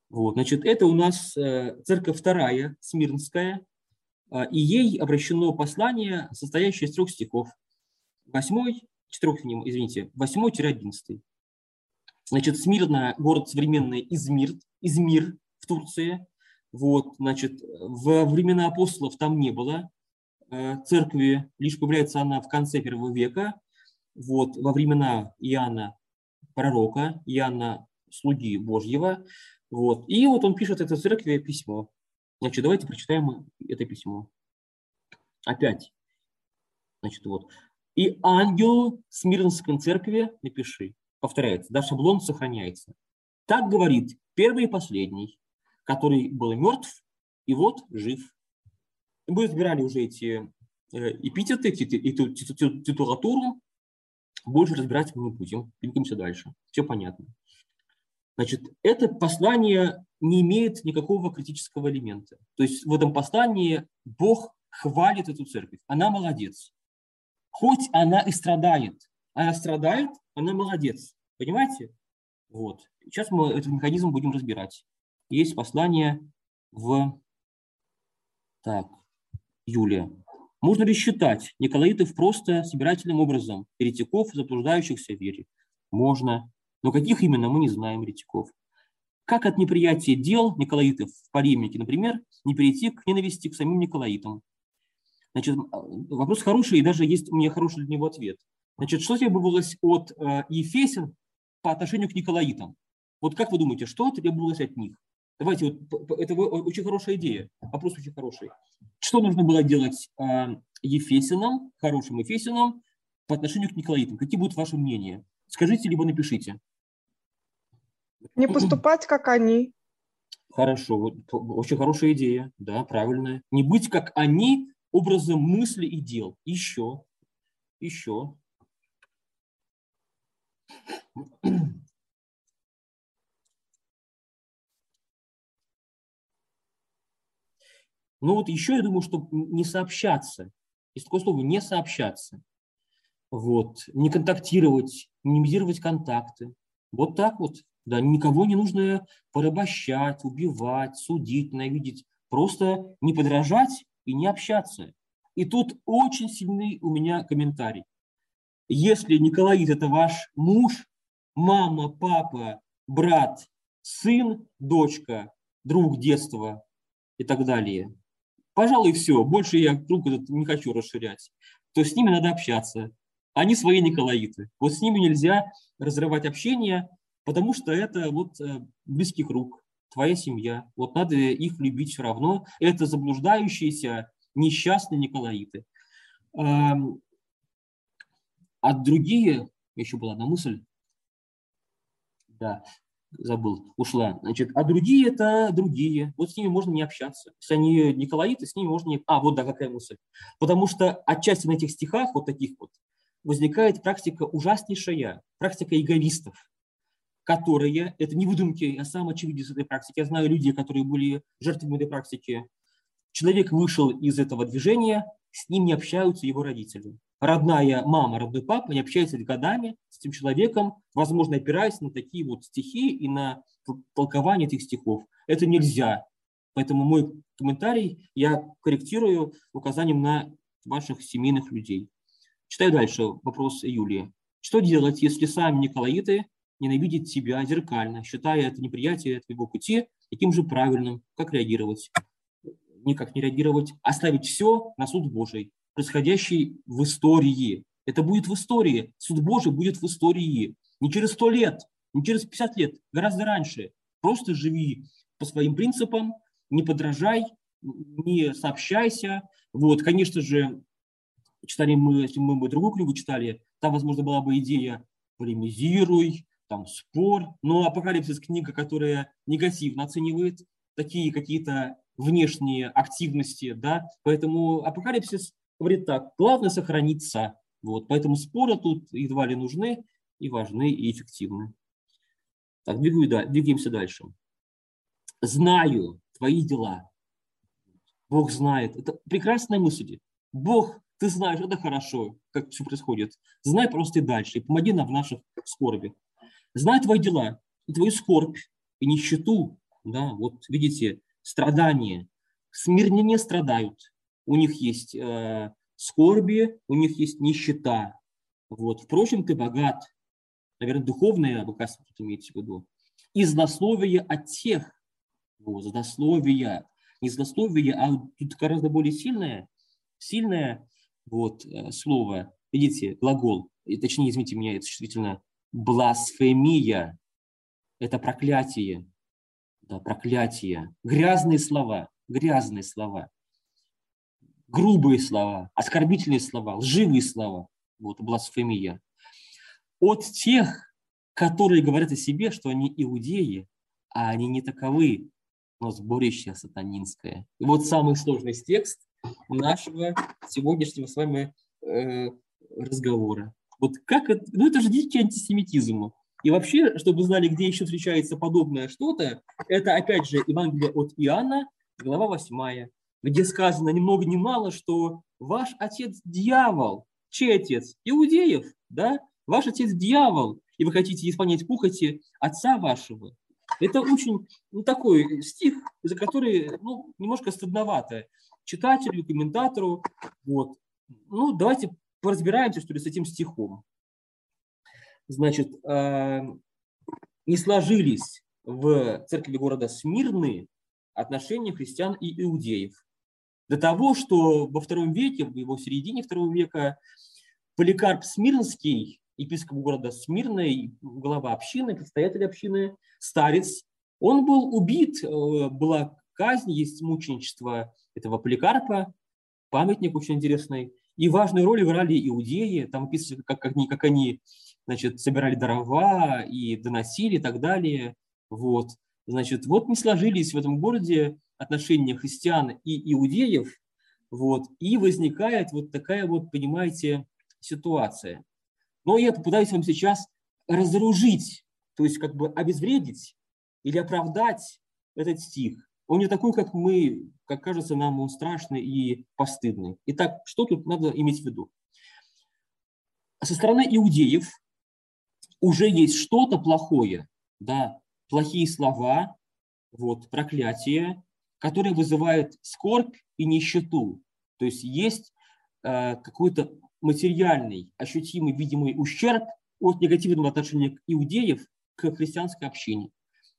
Вот, значит, это у нас э, церковь вторая, Смирнская, э, и ей обращено послание, состоящее из трех стихов. Восьмой, четырех, извините, восьмой одиннадцатый. Значит, Смирна, город современный Измир, Измир в Турции. Вот, значит, во времена апостолов там не было церкви, лишь появляется она в конце первого века, вот, во времена Иоанна пророка, Иоанна слуги Божьего. Вот. И вот он пишет этой церкви письмо. Значит, давайте прочитаем это письмо. Опять. Значит, вот. И ангел Смирнской церкви напиши. Повторяется, да, шаблон сохраняется. Так говорит первый и последний, который был мертв и вот жив. Мы разбирали уже эти э, эпитеты, эту титулатуру. Больше разбирать мы не будем. Двигаемся дальше. Все понятно. Значит, это послание не имеет никакого критического элемента. То есть в этом послании Бог хвалит эту церковь. Она молодец. Хоть она и страдает. Она страдает, она молодец. Понимаете? Вот. Сейчас мы этот механизм будем разбирать. Есть послание в... Так, Юлия. Можно ли считать Николаитов просто собирательным образом еретиков, заблуждающихся в вере? Можно. Но каких именно, мы не знаем еретиков. Как от неприятия дел Николаитов в полемике, например, не перейти к ненависти к самим Николаитам? Значит, вопрос хороший, и даже есть у меня хороший для него ответ. Значит, что требовалось от э, Ефесин по отношению к Николаитам? Вот как вы думаете, что требовалось от них? Давайте, вот, это очень хорошая идея, вопрос очень хороший. Что нужно было делать э, Ефесиным, хорошим Ефесиным, по отношению к Николаитам? Какие будут ваши мнения? Скажите, либо напишите. Не поступать, как они. Хорошо, очень хорошая идея, да, правильная. Не быть, как они, образом мысли и дел. Еще, еще. Ну вот еще я думаю, что не сообщаться. Есть такое слово «не сообщаться». Вот. Не контактировать, минимизировать контакты. Вот так вот. Да, никого не нужно порабощать, убивать, судить, ненавидеть. Просто не подражать и не общаться. И тут очень сильный у меня комментарий. Если Николаид – это ваш муж, мама, папа, брат, сын, дочка, друг детства и так далее, Пожалуй, все. Больше я круг этот не хочу расширять. То с ними надо общаться. они свои Николаиты. Вот с ними нельзя разрывать общение, потому что это вот э, близкий круг, твоя семья. Вот надо их любить все равно. Это заблуждающиеся, несчастные Николаиты. А другие, еще была одна мысль, да, забыл, ушла. Значит, а другие это другие. Вот с ними можно не общаться. Если они Николаиты, с ними можно не... А, вот да, какая мысль. Потому что отчасти на этих стихах, вот таких вот, возникает практика ужаснейшая, практика эгоистов, которые, это не выдумки, а сам очевидец этой практики. Я знаю людей, которые были жертвами этой практики. Человек вышел из этого движения, с ним не общаются его родители родная мама, родной папа не общаются годами этим человеком, возможно, опираясь на такие вот стихи и на толкование этих стихов. Это нельзя. Поэтому мой комментарий я корректирую указанием на ваших семейных людей. Читаю дальше вопрос Юлии. Что делать, если сами Николаиты ненавидят тебя зеркально, считая это неприятие твоего пути таким же правильным? Как реагировать? Никак не реагировать. Оставить все на суд Божий происходящий в истории. Это будет в истории. Суд Божий будет в истории. Не через сто лет, не через 50 лет, гораздо раньше. Просто живи по своим принципам, не подражай, не сообщайся. Вот, конечно же, читали мы, если мы бы другую книгу читали, там, возможно, была бы идея полемизируй, там спор. Но апокалипсис книга, которая негативно оценивает такие какие-то внешние активности, да, поэтому апокалипсис говорит так, главное сохраниться. Вот, поэтому споры тут едва ли нужны и важны, и эффективны. Так, двигаемся дальше. Знаю твои дела. Бог знает. Это прекрасная мысль. Бог, ты знаешь, это хорошо, как все происходит. Знай просто и дальше, и помоги нам в наших скорби. Знай твои дела, и твою скорбь, и нищету. Да, вот видите, страдания. Смирнее страдают, у них есть э, скорби, у них есть нищета. Вот. Впрочем, ты богат. Наверное, духовное богатство тут имеется в виду. И злословие от тех. Вот, злословие. Не злословие, а тут гораздо более сильное, сильное вот, э, слово. Видите, глагол. И, точнее, извините меня, это действительно бласфемия. Это проклятие. Да, проклятие. Грязные слова. Грязные слова грубые слова, оскорбительные слова, лживые слова, вот, бласфемия, от тех, которые говорят о себе, что они иудеи, а они не таковы, но сборище сатанинское. И вот самый сложный текст нашего сегодняшнего с вами э, разговора. Вот как это, ну это же дикий антисемитизм. И вообще, чтобы знали, где еще встречается подобное что-то, это опять же Евангелие от Иоанна, глава 8, где сказано ни много ни мало, что ваш отец дьявол. Чей отец? Иудеев, да? Ваш отец дьявол, и вы хотите исполнять пухоти отца вашего. Это очень ну, такой стих, за который ну, немножко стыдновато читателю, комментатору. Вот. Ну, давайте поразбираемся, что ли, с этим стихом. Значит, э, не сложились в церкви города Смирны отношения христиан и иудеев. До того, что во втором веке, в его середине второго века, Поликарп Смирнский, епископ города Смирна, глава общины, предстоятель общины, старец, он был убит, э, была казнь, есть мученичество этого Поликарпа, памятник очень интересный. И важную роль играли иудеи, там описывается, как, как, они, как они значит, собирали дрова и доносили и так далее. Вот. Значит, вот не сложились в этом городе отношения христиан и иудеев, вот, и возникает вот такая вот, понимаете, ситуация. Но я попытаюсь вам сейчас разоружить, то есть как бы обезвредить или оправдать этот стих. Он не такой, как мы, как кажется нам, он страшный и постыдный. Итак, что тут надо иметь в виду? Со стороны иудеев уже есть что-то плохое, да, плохие слова, вот, проклятие, которые вызывают скорбь и нищету. То есть есть э, какой-то материальный, ощутимый, видимый ущерб от негативного отношения иудеев к христианской общине.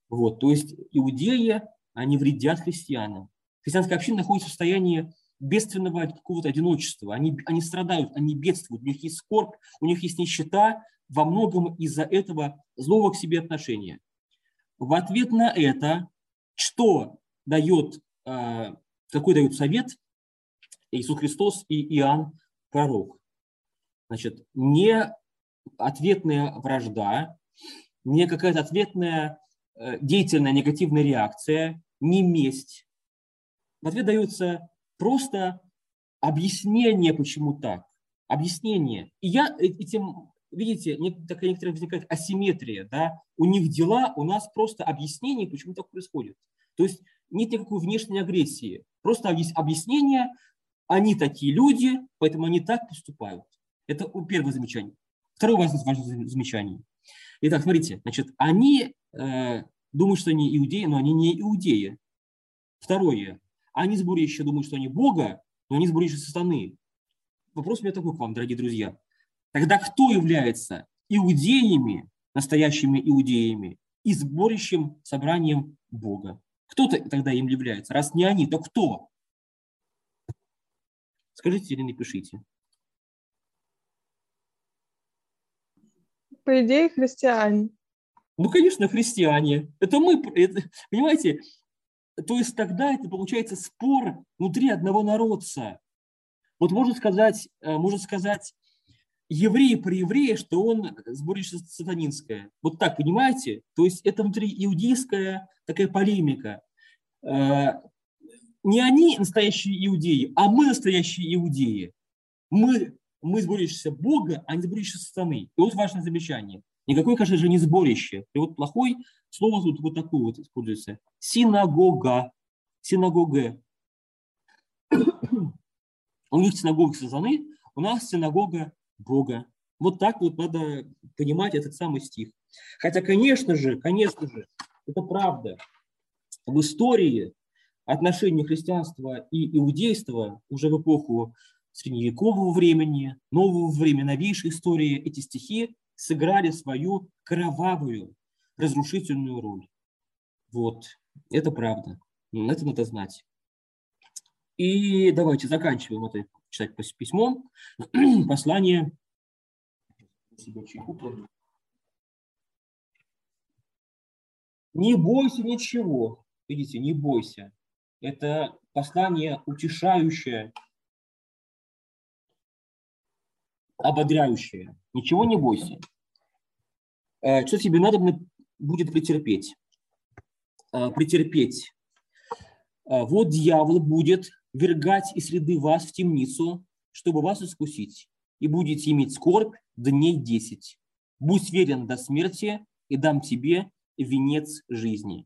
Вот, то есть иудеи, они вредят христианам. Христианская община находится в состоянии бедственного какого-то одиночества. Они, они страдают, они бедствуют, у них есть скорбь, у них есть нищета, во многом из-за этого злого к себе отношения. В ответ на это, что дает, э, какой дает совет Иисус Христос и Иоанн Пророк? Значит, не ответная вражда, не какая-то ответная э, деятельная негативная реакция, не месть. В ответ дается просто объяснение, почему так. Объяснение. И я этим, видите, такая некоторая возникает асимметрия. Да? У них дела, у нас просто объяснение, почему так происходит. То есть нет никакой внешней агрессии. Просто объяснение, они такие люди, поэтому они так поступают. Это первое замечание. Второе важное замечание. Итак, смотрите, значит, они э, думают, что они иудеи, но они не иудеи. Второе. Они сборище думают, что они Бога, но они сборище сатаны. Вопрос у меня такой к вам, дорогие друзья. Тогда кто является иудеями, настоящими иудеями, и сборищем, собранием Бога? Кто -то тогда им является? Раз не они, то кто? Скажите или напишите. По идее, христиане. Ну, конечно, христиане. Это мы, это, понимаете, то есть тогда это получается спор внутри одного народца. Вот можно сказать, э, можно сказать еврей при еврее, что он сборище сатанинское. Вот так, понимаете? То есть это внутри иудейская такая полемика. Э, не они настоящие иудеи, а мы настоящие иудеи. Мы, мы сборище Бога, а не сборище сатаны. И вот важное замечание. Никакое, конечно же, не сборище. И вот плохой слово тут вот такое вот используется. Синагога. Синагога. У них синагога сатаны, у нас синагога Бога. Вот так вот надо понимать этот самый стих. Хотя, конечно же, конечно же, это правда. В истории отношения христианства и иудейства уже в эпоху средневекового времени, нового времени, новейшей истории эти стихи сыграли свою кровавую, разрушительную роль. Вот, это правда. Это надо знать. И давайте заканчиваем это читать письмо. Послание. Не бойся ничего. Видите, не бойся. Это послание утешающее, ободряющее. Ничего не бойся. Э, что тебе надо будет претерпеть? Э, претерпеть. Э, вот дьявол будет вергать из среды вас в темницу, чтобы вас искусить, и будете иметь скорбь дней десять. Будь верен до смерти, и дам тебе венец жизни.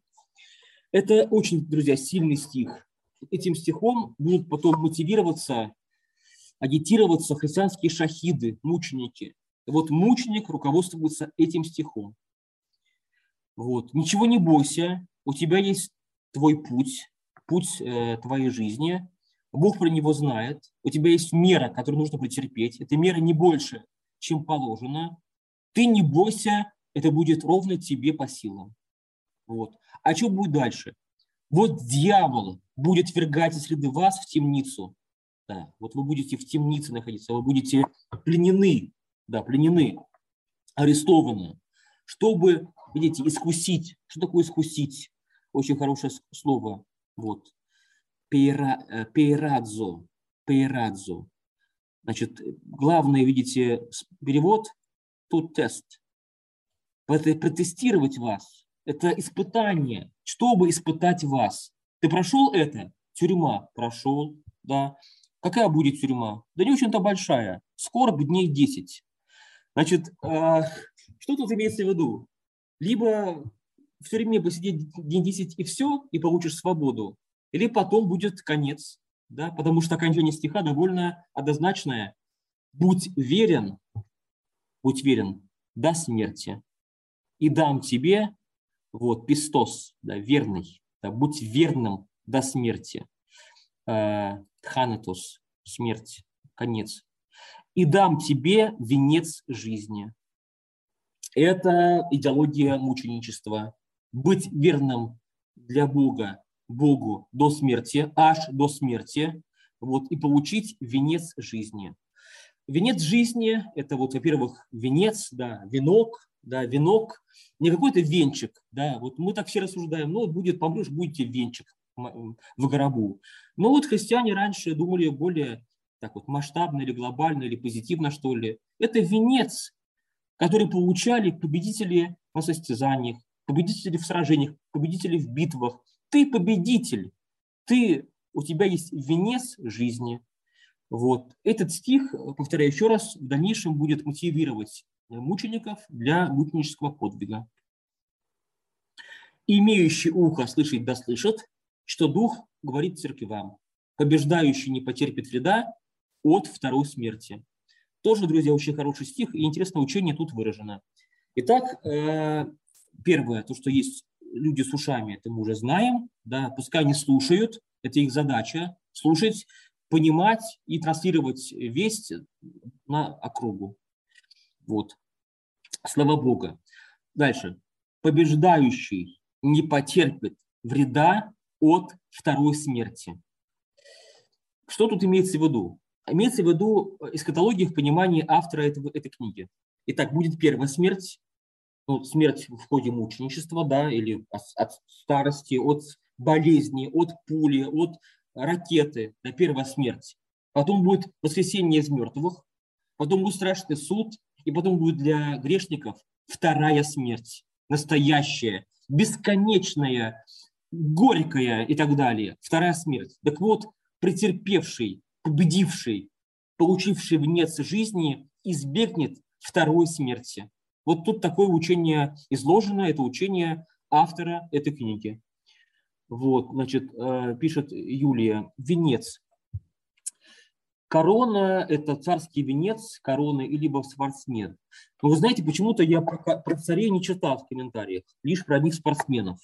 Это очень, друзья, сильный стих. Этим стихом будут потом мотивироваться агитироваться христианские шахиды, мученики. Вот мученик руководствуется этим стихом. Вот. Ничего не бойся, у тебя есть твой путь, путь э, твоей жизни. Бог про него знает. У тебя есть мера, которую нужно претерпеть. Эта мера не больше, чем положено. Ты не бойся, это будет ровно тебе по силам. Вот. А что будет дальше? Вот дьявол будет вергать из среды вас в темницу, да, вот вы будете в темнице находиться, вы будете пленены, да, пленены, арестованы, чтобы, видите, искусить. Что такое искусить? Очень хорошее слово. Вот. Пейра, э, пейрадзо. Пейрадзо. Значит, главное, видите, перевод тут тест. Это протестировать вас. Это испытание, чтобы испытать вас. Ты прошел это? Тюрьма прошел, да. Какая будет тюрьма? Да не очень-то большая. Скорбь дней 10. Значит, э, что тут имеется в виду? Либо в тюрьме посидеть день 10 и все, и получишь свободу, или потом будет конец. Да? Потому что окончание стиха довольно однозначное. Будь верен, будь верен до смерти, и дам тебе, вот, пистос, да, верный, да, будь верным до смерти. Э, Ханатос, смерть, конец. И дам тебе венец жизни. Это идеология мученичества. Быть верным для Бога, Богу до смерти, аж до смерти, вот, и получить венец жизни. Венец жизни – это вот, во-первых, венец, да, венок, да, венок, не какой-то венчик, да, вот мы так все рассуждаем, ну, будет, помрешь, будете венчик в гробу. Но вот христиане раньше думали более так вот масштабно или глобально, или позитивно, что ли. Это венец, который получали победители на состязаниях, победители в сражениях, победители в битвах. Ты победитель, ты, у тебя есть венец жизни. Вот. Этот стих, повторяю еще раз, в дальнейшем будет мотивировать мучеников для мученического подвига. Имеющий ухо слышать да слышит, что Дух говорит церквям. Побеждающий не потерпит вреда от второй смерти. Тоже, друзья, очень хороший стих, и интересное учение тут выражено. Итак, э, первое, то, что есть люди с ушами, это мы уже знаем, да, пускай они слушают, это их задача, слушать, понимать и транслировать весть на округу. Вот. Слава Бога. Дальше. Побеждающий не потерпит вреда от второй смерти. Что тут имеется в виду? Имеется в виду эскатология в понимании автора этого, этой книги. Итак, будет первая смерть, ну, смерть в ходе мученичества, да, или от старости, от болезни, от пули, от ракеты, да, первая смерть. Потом будет воскресение из мертвых, потом будет страшный суд, и потом будет для грешников вторая смерть, настоящая, бесконечная, горькая и так далее. Вторая смерть. Так вот, претерпевший, победивший, получивший венец жизни, избегнет второй смерти. Вот тут такое учение изложено, это учение автора этой книги. Вот, значит, э, пишет Юлия, венец. Корона – это царский венец короны, и либо спортсмен. Но вы знаете, почему-то я про, царей не читал в комментариях, лишь про них спортсменов.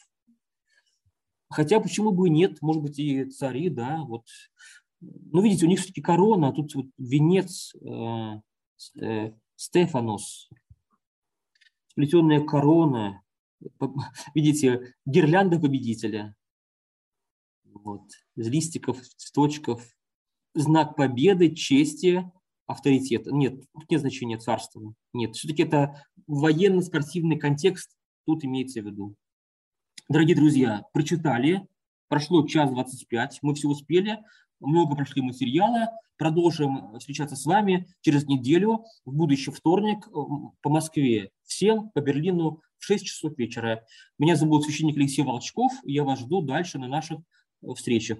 Хотя почему бы и нет, может быть, и цари, да, вот. Ну, видите, у них все-таки корона, а тут вот венец э, э, Стефанос, сплетенная корона, видите, гирлянда победителя, вот, из листиков, цветочков, знак победы, чести, авторитета. Нет, тут нет значения царства. Нет, все-таки это военно-спортивный контекст тут имеется в виду. Дорогие друзья, прочитали, прошло час 25, мы все успели, много прошли материала, продолжим встречаться с вами через неделю, в будущий вторник по Москве, всем по Берлину в 6 часов вечера. Меня зовут священник Алексей Волчков, я вас жду дальше на наших встречах.